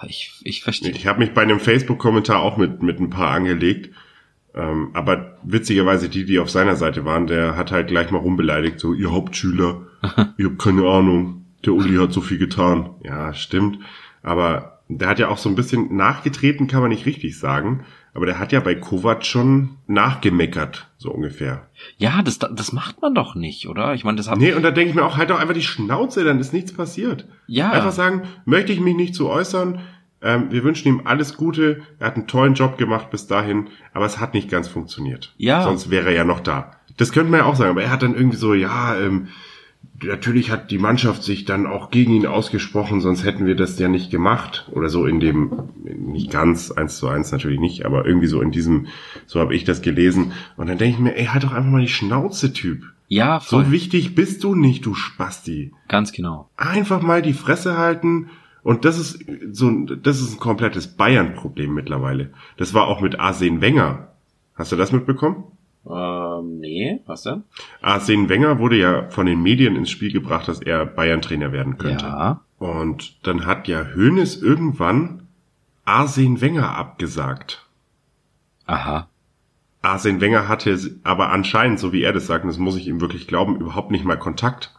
ich, ich verstehe. Ich habe mich bei einem Facebook-Kommentar auch mit, mit ein paar angelegt. Ähm, aber witzigerweise die, die auf seiner Seite waren, der hat halt gleich mal rumbeleidigt, so, ihr Hauptschüler, ihr habt keine Ahnung, der Uli hat so viel getan. Ja, stimmt. Aber der hat ja auch so ein bisschen nachgetreten, kann man nicht richtig sagen. Aber der hat ja bei Kovac schon nachgemeckert, so ungefähr. Ja, das, das macht man doch nicht, oder? Ich meine, das hat. Nee, und da denke ich mir auch, halt doch einfach die Schnauze, dann ist nichts passiert. Ja. Einfach sagen, möchte ich mich nicht zu äußern. Ähm, wir wünschen ihm alles Gute. Er hat einen tollen Job gemacht bis dahin, aber es hat nicht ganz funktioniert. Ja. Sonst wäre er ja noch da. Das könnte man ja auch sagen, aber er hat dann irgendwie so, ja, ähm, natürlich hat die Mannschaft sich dann auch gegen ihn ausgesprochen, sonst hätten wir das ja nicht gemacht. Oder so in dem, nicht ganz eins zu eins natürlich nicht, aber irgendwie so in diesem, so habe ich das gelesen. Und dann denke ich mir, ey, halt doch einfach mal die Schnauze, Typ. ja, voll. So wichtig bist du nicht, du Spasti. Ganz genau. Einfach mal die Fresse halten. Und das ist so, ein- das ist ein komplettes Bayern-Problem mittlerweile. Das war auch mit Arsene Wenger. Hast du das mitbekommen? Ähm, nee, was denn? Arsene Wenger wurde ja von den Medien ins Spiel gebracht, dass er Bayern-Trainer werden könnte. Ja. Und dann hat ja Hoeneß irgendwann Arsene Wenger abgesagt. Aha. Arsene Wenger hatte aber anscheinend, so wie er das sagt, und das muss ich ihm wirklich glauben, überhaupt nicht mal Kontakt.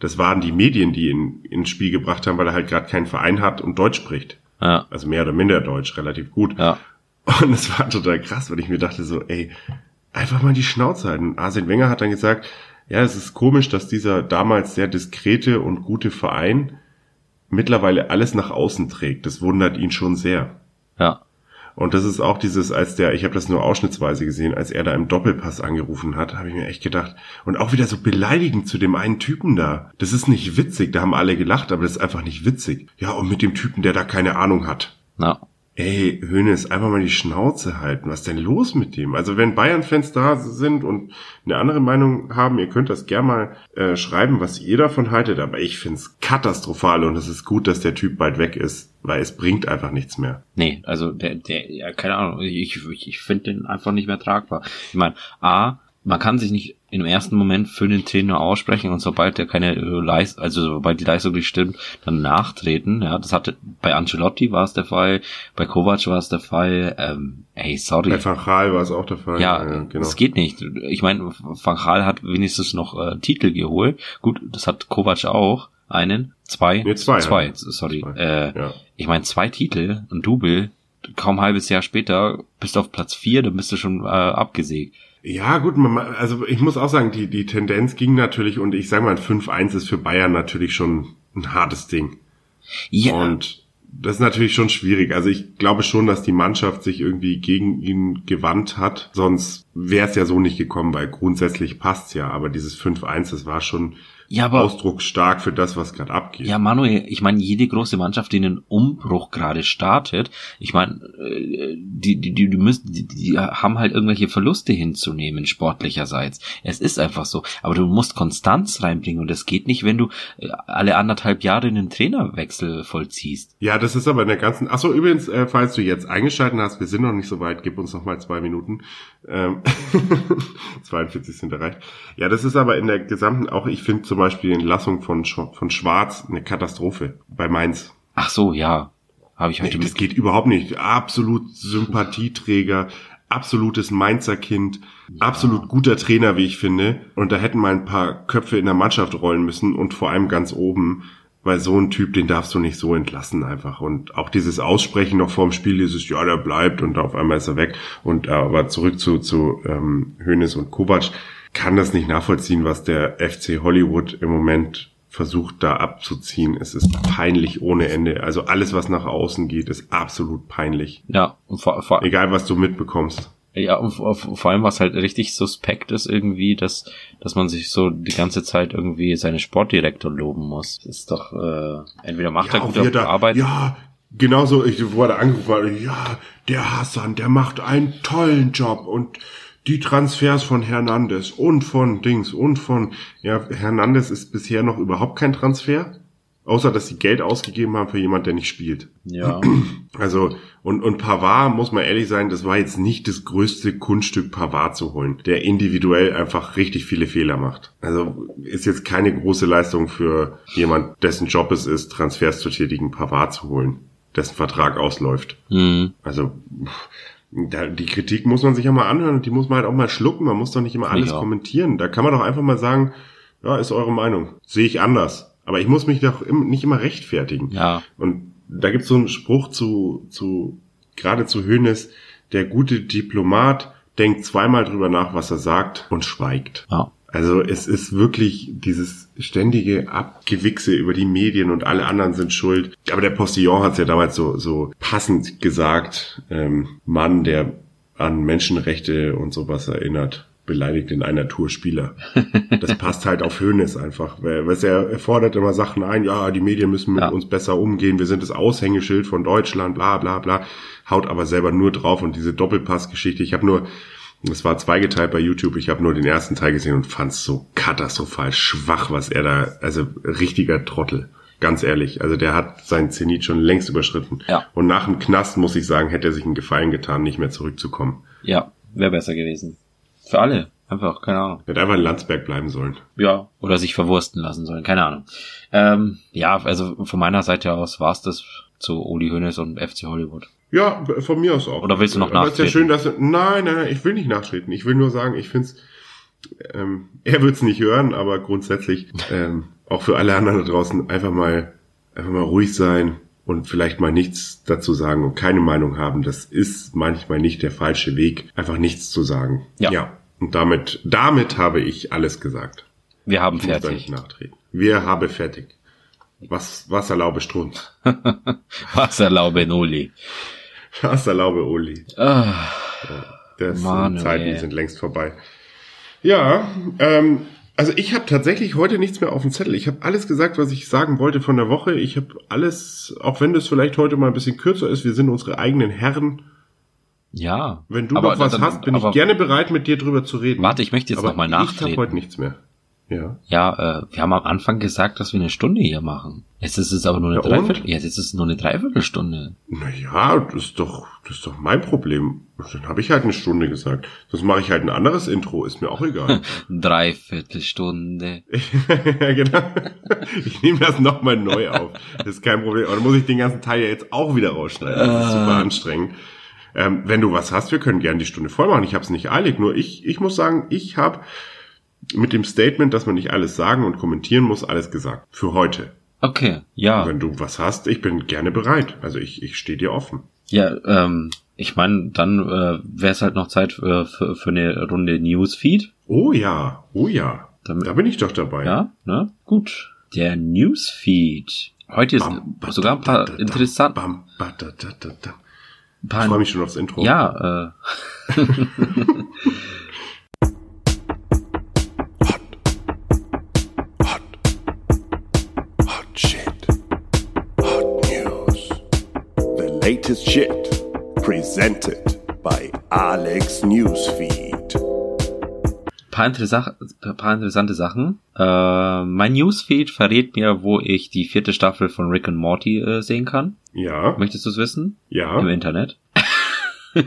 Das waren die Medien, die ihn ins Spiel gebracht haben, weil er halt gerade keinen Verein hat und Deutsch spricht. Ja. Also mehr oder minder Deutsch, relativ gut. Ja. Und es war total krass, weil ich mir dachte so, ey, einfach mal die Schnauze halten. Arsene Wenger hat dann gesagt, ja, es ist komisch, dass dieser damals sehr diskrete und gute Verein mittlerweile alles nach außen trägt. Das wundert ihn schon sehr. Ja. Und das ist auch dieses, als der, ich habe das nur ausschnittsweise gesehen, als er da im Doppelpass angerufen hat, habe ich mir echt gedacht. Und auch wieder so beleidigend zu dem einen Typen da. Das ist nicht witzig, da haben alle gelacht, aber das ist einfach nicht witzig. Ja, und mit dem Typen, der da keine Ahnung hat. Ja. Ey, Hönes, einfach mal die Schnauze halten. Was ist denn los mit dem? Also wenn Bayern-Fans da sind und eine andere Meinung haben, ihr könnt das gerne mal äh, schreiben, was ihr davon haltet. Aber ich find's katastrophal und es ist gut, dass der Typ bald weg ist, weil es bringt einfach nichts mehr. Nee, also der, der, ja, keine Ahnung, ich, ich, ich finde den einfach nicht mehr tragbar. Ich meine, A, man kann sich nicht im ersten Moment für den Trainer aussprechen und sobald der keine äh, Leistung, also sobald die Leistung nicht stimmt, dann nachtreten. Ja, das hatte bei Ancelotti war es der Fall, bei Kovac war es der Fall. Ähm, ey, sorry. Bei Van Gaal war es auch der Fall. Ja, genau. das geht nicht. Ich meine, Van Gaal hat wenigstens noch äh, Titel geholt. Gut, das hat Kovac auch. Einen, zwei, Nee, zwei, zwei, ja. sorry. Zwei. Äh, Ja. Ich meine, zwei Titel, ein Double, kaum ein halbes Jahr später bist du auf Platz vier, dann bist du schon äh, abgesägt. Ja, gut, man, also ich muss auch sagen, die, die Tendenz ging natürlich und ich sage mal, ein 5-1 ist für Bayern natürlich schon ein hartes Ding. Ja, Und das ist natürlich schon schwierig. Also ich glaube schon, dass die Mannschaft sich irgendwie gegen ihn gewandt hat. Sonst wäre es ja so nicht gekommen, weil grundsätzlich passt's ja. Aber dieses 5-1, das war schon ja, aber ausdrucksstark für das, was gerade abgeht. Ja, Manuel, ich meine, jede große Mannschaft, die einen Umbruch gerade startet, ich meine, äh, die, die, die, die, müssen, die, die haben halt irgendwelche Verluste hinzunehmen, sportlicherseits. Es ist einfach so. Aber du musst Konstanz reinbringen und das geht nicht, wenn du äh, alle anderthalb Jahre einen Trainerwechsel vollziehst. Ja, das ist aber in der ganzen. Ach so, übrigens, äh, falls du jetzt eingeschalten hast, wir sind noch nicht so weit, gib uns noch mal zwei Minuten. Ähm, 42 sind erreicht. Ja, das ist aber in der gesamten, auch ich finde zum Beispiel die Entlassung von, Sch von Schwarz eine Katastrophe bei Mainz. Ach so, ja. Habe ich heute Nee, das geht überhaupt nicht. Absolut Sympathieträger, absolutes Mainzer Kind, absolut guter Trainer, wie ich finde. Und da hätten mal ein paar Köpfe in der Mannschaft rollen müssen und vor allem ganz oben. Weil so ein Typ, den darfst du nicht so entlassen einfach. Und auch dieses Aussprechen noch vorm Spiel, dieses, ja, der bleibt und auf einmal ist er weg. Und aber zurück zu, zu ähm, Hönes und Kovac, kann das nicht nachvollziehen, was der FC Hollywood im Moment versucht da abzuziehen. Es ist peinlich ohne Ende. Also alles, was nach außen geht, ist absolut peinlich. Ja, und vor, vor, Egal, was du mitbekommst. Ja, und vor vor allem was halt richtig suspekt ist irgendwie, dass, dass man sich so die ganze Zeit irgendwie seine Sportdirektor loben muss. Das ist doch, äh, entweder macht er auch gute da- Arbeit. Ja, genauso, ich wurde angerufen, ja, der Hassan, der macht einen tollen Job und die Transfers von Hernandez und von Dings und von, ja, Hernandez ist bisher noch überhaupt kein Transfer, außer dass sie Geld ausgegeben haben für jemand, der nicht spielt. Ja, Also, und, und Pavard, muss man ehrlich sein, das war jetzt nicht das größte Kunststück, Pavard zu holen, der individuell einfach richtig viele Fehler macht. Also, ist jetzt keine große Leistung für jemand, dessen Job es ist, Transfers zu tätigen, Pavard zu holen, dessen Vertrag ausläuft. mhm. Also, pff, da, die Kritik muss man sich ja mal anhören und die muss man halt auch mal schlucken. Man muss doch nicht immer alles Ja. kommentieren. Da kann man doch einfach mal sagen, ja, ist eure Meinung. Sehe ich anders. Aber ich muss mich doch im, nicht immer rechtfertigen. ja, Und da gibt's so einen Spruch zu, zu, gerade zu Hönes, der gute Diplomat denkt zweimal drüber nach, was er sagt und schweigt. ja. Also es ist wirklich dieses ständige Abgewichse über die Medien und alle anderen sind schuld. Aber der Postillon hat es ja damals so, so passend gesagt, ähm, Mann, der an Menschenrechte und sowas erinnert, beleidigt in einer Tour Spieler. Das passt halt auf Hönes einfach. Weil weil er, er fordert immer Sachen ein, ja, die Medien müssen mit Ja. uns besser umgehen, wir sind das Aushängeschild von Deutschland, bla bla bla, haut aber selber nur drauf und diese Doppelpassgeschichte, ich habe nur, es war zweigeteilt bei YouTube, ich habe nur den ersten Teil gesehen und fand es so katastrophal schwach, was er da, also richtiger Trottel. Ganz ehrlich, also der hat seinen Zenit schon längst überschritten. Ja. Und nach dem Knast, muss ich sagen, hätte er sich einen Gefallen getan, nicht mehr zurückzukommen. Ja, wäre besser gewesen. Für alle. Einfach, keine Ahnung. Er hätte einfach in Landsberg bleiben sollen. Ja, oder sich verwursten lassen sollen, keine Ahnung. Ähm, ja, also von meiner Seite aus war's das zu Uli Hoeneß und FC Hollywood. Ja, von mir aus auch. Oder willst du noch Aber es ist ja nachtreten? schön, dass nein, nein, nein, ich will nicht nachtreten. Ich will nur sagen, ich find's, ähm, er wird's nicht hören, aber grundsätzlich ähm, auch für alle anderen da draußen einfach mal, einfach mal ruhig sein und vielleicht mal nichts dazu sagen und keine Meinung haben. Das ist manchmal nicht der falsche Weg, einfach nichts zu sagen. Ja. Und damit, damit habe ich alles gesagt. Wir haben Ich muss da fertig. nicht nachtreten. Wir habe fertig. Was, was erlaube Strunz? Was erlaube Was erlaube Uli? Ah, Das Manuel. Zeiten sind längst vorbei. Ja, ähm, also ich habe tatsächlich heute nichts mehr auf dem Zettel. Ich habe alles gesagt, was ich sagen wollte von der Woche. Ich habe alles, auch wenn das vielleicht heute mal ein bisschen kürzer ist, wir sind unsere eigenen Herren. ja. Wenn du noch was dann- hast, bin ich gerne bereit, mit dir drüber zu reden. Warte, ich möchte jetzt Aber noch mal Ich habe nachtreten. heute nichts mehr. Ja. Ja, äh, wir haben am Anfang gesagt, dass wir eine Stunde hier machen. Jetzt ist es aber nur eine Ja? Dreiviertel. Jetzt ist es nur eine Dreiviertelstunde. Naja, das ist doch, das ist doch mein Problem. Dann habe ich halt eine Stunde gesagt. Sonst mache ich halt ein anderes Intro, ist mir auch egal. Dreiviertelstunde. ja, genau. Ich nehme das nochmal neu auf. Das ist kein Problem. Aber dann muss ich den ganzen Teil ja jetzt auch wieder rausschneiden. Das ist super anstrengend. Ähm, wenn du was hast, wir können gerne die Stunde voll machen. Ich habe es nicht eilig. Nur ich, ich muss sagen, ich habe mit dem Statement, dass man nicht alles sagen und kommentieren muss, alles gesagt. Für heute. Okay, ja. Wenn du was hast, ich bin gerne bereit. Also ich, ich stehe dir offen. Ja, ähm, ich meine, dann äh, wäre es halt noch Zeit für, für, für eine Runde Newsfeed. Oh ja, oh ja. Damit- Da bin ich doch dabei. Ja, ne? Gut. Der Newsfeed. Heute ist Bam, ba, sogar ein paar da, da, interessant. bam, ba, da, da, da, da. Ich freue mich schon aufs Intro. ja, äh, latest shit. Presented by Alex Newsfeed. paar, interessa paar interessante Sachen. Äh, mein Newsfeed verrät mir, wo ich die vierte Staffel von Rick and Morty äh, sehen kann. Ja, Möchtest du es wissen? Im ja. Internet.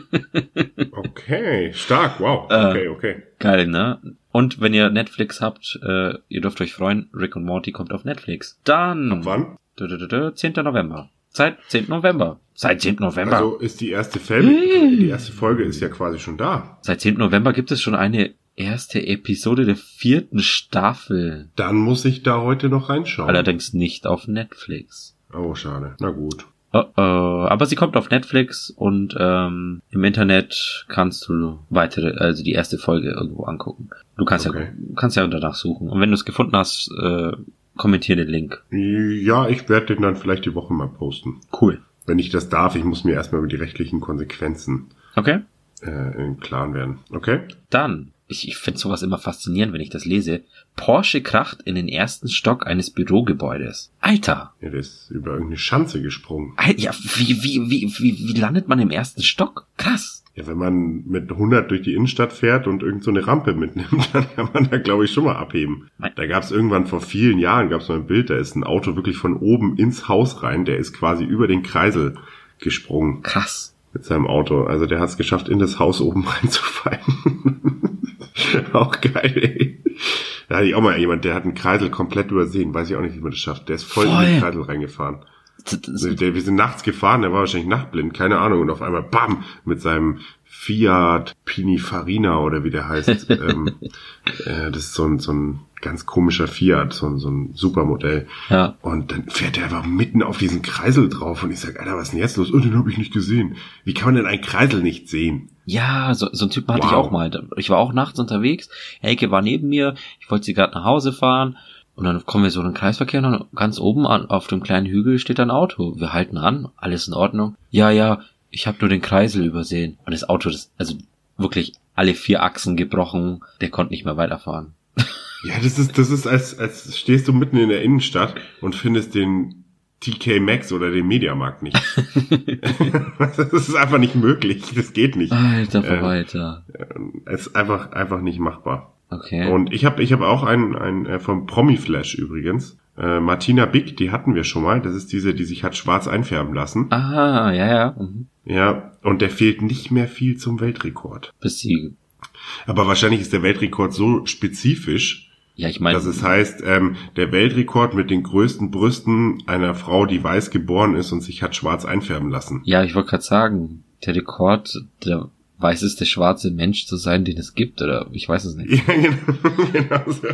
Okay, stark, wow. Äh, Okay, okay. Geil, ne? Und wenn ihr Netflix habt, äh, ihr dürft euch freuen, Rick und Morty kommt auf Netflix. Dann. Wann? Dö, dö, 10. November. Seit 10. November. Seit 10. November. Also ist die erste Folge, die erste Folge ist ja quasi schon da. Seit 10. November gibt es schon eine erste Episode der vierten Staffel. Dann muss ich da heute noch reinschauen. Allerdings nicht auf Netflix. Oh, schade. Na gut. Oh, oh. Aber sie kommt auf Netflix und ähm, im Internet kannst du weitere, also die erste Folge irgendwo angucken. Du kannst Okay. ja kannst ja danach suchen. Und wenn du es gefunden hast, äh, kommentier den Link. Ja, ich werde den dann vielleicht die Woche mal posten. Cool. Wenn ich das darf, ich muss mir erstmal über die rechtlichen Konsequenzen Okay. äh, im Klaren werden. Okay? Dann, ich, ich finde sowas immer faszinierend, wenn ich das lese. Porsche kracht in den ersten Stock eines Bürogebäudes. Alter! Ja, der ist über irgendeine Schanze gesprungen. Al- Ja, wie, wie, wie, wie, wie landet man im ersten Stock? Krass. Ja, wenn man mit 100 durch die Innenstadt fährt und irgend so eine Rampe mitnimmt, dann kann man da, glaube ich, schon mal abheben. Da gab es irgendwann vor vielen Jahren, gab es mal ein Bild, da ist ein Auto wirklich von oben ins Haus rein, der ist quasi über den Kreisel gesprungen Krass. mit seinem Auto. Also der hat es geschafft, in das Haus oben reinzufallen. auch geil, ey. Da hatte ich auch mal jemand, der hat einen Kreisel komplett übersehen. Weiß ich auch nicht, wie man das schafft. Der ist voll, in Voll. den Kreisel reingefahren. Der, wir sind nachts gefahren, der war wahrscheinlich nachtblind, keine Ahnung. Und auf einmal, bam, mit seinem Fiat Pininfarina oder wie der heißt. ähm, äh, das ist so ein, so ein ganz komischer Fiat, so ein, so ein Supermodell. Ja. Und dann fährt er einfach mitten auf diesen Kreisel drauf und ich sag, Alter, was ist denn jetzt los? Oh, den habe ich nicht gesehen. Wie kann man denn einen Kreisel nicht sehen? Ja, so, so ein Typen hatte ich Wow. auch mal. Ich war auch nachts unterwegs. Elke war neben mir. Ich wollte sie gerade nach Hause fahren. Und dann kommen wir so in den Kreisverkehr und dann ganz oben an, auf dem kleinen Hügel steht ein Auto. Wir halten ran, alles in Ordnung. Ja, ja, ich habe nur den Kreisel übersehen. Und das Auto, das, also wirklich alle vier Achsen gebrochen. Der konnte nicht mehr weiterfahren. Ja, das ist, das ist, als, als stehst du mitten in der Innenstadt und findest den TK Maxx oder den Mediamarkt nicht. das ist einfach nicht möglich. Das geht nicht. Alter Ähm, Verwalter. Es ist einfach, einfach nicht machbar. Okay. Und ich habe ich hab auch einen, einen äh, vom Promi Flash übrigens. Äh, Martina Big, die hatten wir schon mal. Das ist diese, die sich hat schwarz einfärben lassen. ah, ja, ja. Mhm. Ja, und der fehlt nicht mehr viel zum Weltrekord. Bis sie, Aber wahrscheinlich ist der Weltrekord so spezifisch, ja, ich meine, dass es heißt, ähm, der Weltrekord mit den größten Brüsten einer Frau, die weiß geboren ist und sich hat schwarz einfärben lassen. ja, ich wollte gerade sagen, der Rekord, der weißeste schwarze Mensch zu sein, den es gibt, oder ich weiß es nicht. Ja, genau. genau so.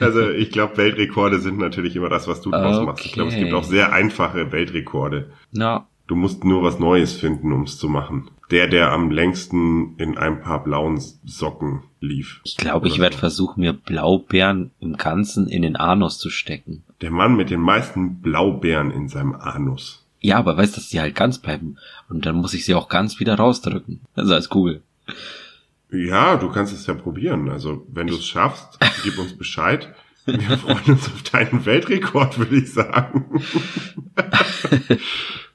Also ich glaube, Weltrekorde sind natürlich immer das, was du draus machst. Ich glaube, es gibt Okay. auch sehr einfache Weltrekorde. Na, Du musst nur was Neues finden, um es zu machen. Der, der am längsten in ein paar blauen Socken lief. ich glaube, ich werde so. versuchen, mir Blaubeeren im Ganzen in den Anus zu stecken. Der Mann mit den meisten Blaubeeren in seinem Anus. Ja, aber weißt, dass die halt ganz bleiben. Und dann muss ich sie auch ganz wieder rausdrücken. Also als Kugel. Ja, du kannst es ja probieren. Also, wenn du es schaffst, gib uns Bescheid. Wir freuen uns auf deinen Weltrekord, würde ich sagen.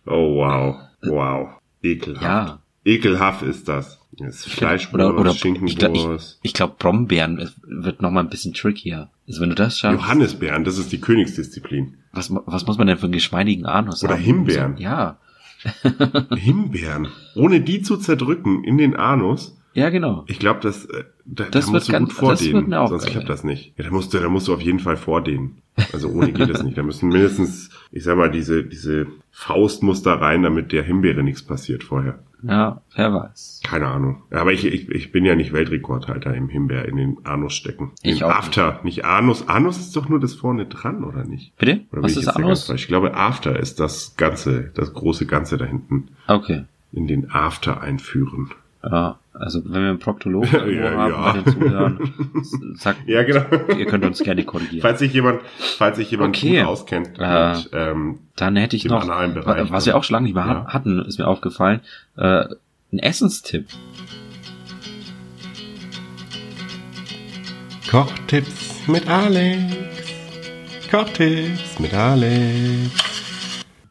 oh, wow. Wow. Ekelhaft. Ja. Ekelhaft ist das. Das Fleischwurst, Oder, oder ich, Schinkenwurst. ich, ich glaube, Brombeeren wird noch mal ein bisschen trickier. Also wenn du das schaffst. Johannisbeeren, das ist die Königsdisziplin. Was, was muss man denn für einen geschmeidigen Anus Oder haben? Himbeeren. Ja. Himbeeren. Ohne die zu zerdrücken in den Anus. Ja, genau. Ich glaube, das, äh, da, Das da wird musst du ganz- gut vordehnen. das wird mir auch sonst klappt das nicht. Ja, da musst du, da musst du auf jeden Fall vordehnen. Also ohne geht es nicht. Da müssen mindestens, ich sag mal, diese, diese Faust muss da rein, damit der Himbeere nichts passiert vorher. Ja, wer weiß. Keine Ahnung. Aber ich, ich, ich bin ja nicht Weltrekordhalter im Himbeer in den Anus stecken. Ich Im auch After, nicht Anus. Anus ist doch nur das vorne dran, oder nicht? Bitte? Oder Was ich ist Anus? Ich glaube, After ist das Ganze, das große Ganze da hinten. Okay. In den After einführen. Ja, also wenn wir einen Proktologen Ja, haben ja. bei den Zuhörern, sagt, Ja, genau. ihr könnt uns gerne korrigieren. Falls sich jemand, falls sich jemand Okay. gut auskennt Äh, mit, ähm, Dann hätte ich noch, Bereich, was wir auch schon lange nicht mehr ja. ha- hatten, ist mir aufgefallen, äh, ein Essenstipp. Kochtipps mit Alex. Kochtipps mit Alex.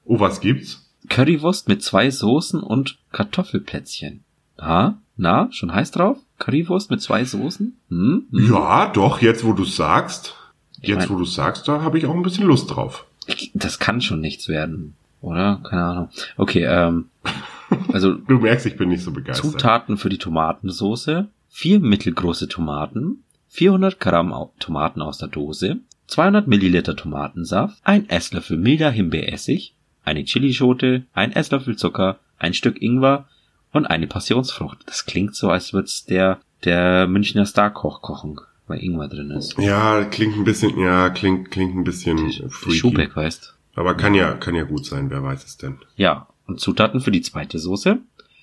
Oh, was gibt's? Currywurst mit zwei Soßen und Kartoffelplätzchen. Na, na, schon heiß drauf? Currywurst mit zwei Soßen? Hm? hm. Ja, doch, jetzt wo du's sagst. Ich Jetzt mein- wo du's sagst, da habe ich auch ein bisschen Lust drauf. Das kann schon nichts werden, oder? Keine Ahnung. Okay, ähm, also Du merkst, ich bin nicht so begeistert. Zutaten für die Tomatensoße, vier mittelgroße Tomaten, 400 Gramm Tomaten aus der Dose, 200 Milliliter Tomatensaft, ein Esslöffel milder Himbeeressig, eine Chilischote, ein Esslöffel Zucker, ein Stück Ingwer und eine Passionsfrucht. Das klingt so, als würde es der der Münchner Starkoch kochen, weil Ingwer drin ist. Ja, klingt ein bisschen, ja, klingt, klingt ein bisschen freaky. Schubeck weißt. Aber kann ja, kann ja gut sein, wer weiß es denn. Ja, und Zutaten für die zweite Soße.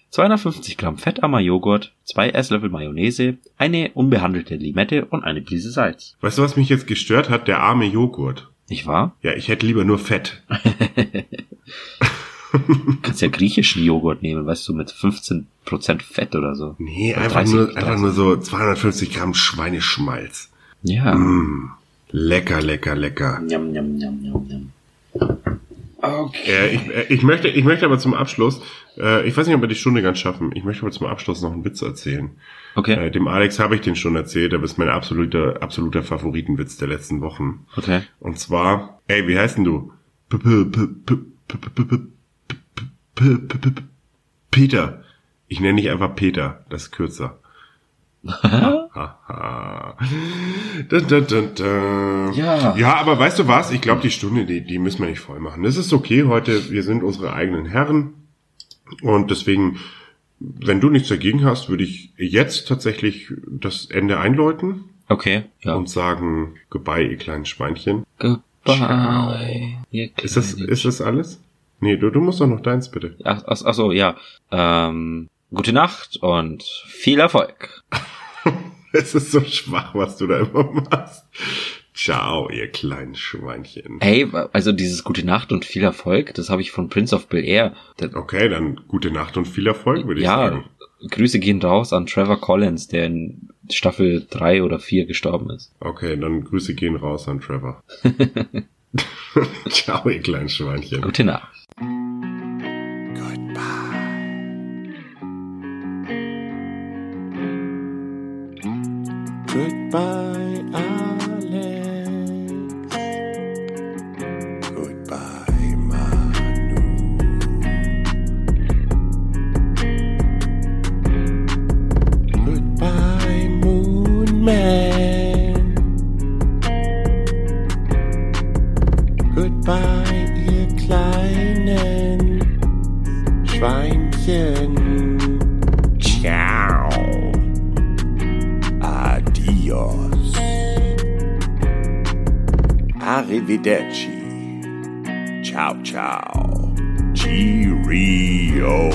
250 Gramm fettarmer Joghurt, zwei Esslöffel Mayonnaise, eine unbehandelte Limette und eine Prise Salz. Weißt du, was mich jetzt gestört hat? Der arme Joghurt. Nicht wahr? Ja, ich hätte lieber nur Fett. Du kannst ja griechischen Joghurt nehmen, weißt du, mit 15% Fett oder so. Nee, Oder einfach 30, nur, einfach 30. nur so 250 Gramm Schweineschmalz. Ja. Mm, lecker, lecker, lecker. Njam, njam, njam, njam, njam. Okay. Äh, ich, äh, ich möchte, ich möchte aber zum Abschluss, äh, ich weiß nicht, ob wir die Stunde ganz schaffen. Ich möchte aber zum Abschluss noch einen Witz erzählen. Okay. Äh, dem Alex habe ich den schon erzählt, aber ist mein absoluter, absoluter Favoritenwitz der letzten Wochen. Okay. Und zwar, ey, wie heißt denn du? P- p- p- P -P -P Peter. Ich nenne dich einfach Peter, das ist kürzer. dun, dun, dun, dun. Ja. ja, aber weißt du was? Ich glaube, die Stunde, die, die müssen wir nicht voll machen. Das ist okay heute. Wir sind unsere eigenen Herren. Und deswegen, wenn du nichts dagegen hast, würde ich jetzt tatsächlich das Ende einläuten. Okay. Ja. Und sagen, goodbye, ihr kleinen Schweinchen. Goodbye. Ciao. Ihr ist, das, ist das alles? Nee, du, du musst doch noch deins, bitte. Ach, ach, ach so, ja. Ähm, gute Nacht und viel Erfolg. Es ist so schwach, was du da immer machst. Ciao, ihr kleinen Schweinchen. Hey, also dieses gute Nacht und viel Erfolg, das habe ich von Prince of Bel Air. Der, Okay, dann gute Nacht und viel Erfolg, würde ich ja, sagen. Grüße gehen raus an Trevor Collins, der in Staffel drei oder vier gestorben ist. Okay, dann Grüße gehen raus an Trevor. Ciao, ihr kleinen Schweinchen. Gute Nacht. Goodbye, Alex. Goodbye, Manu. Goodbye, Moon Man. Goodbye, ihr kleinen Schweinchen. Ciao. Adios. Arrivederci. Ciao, ciao. Cheerio.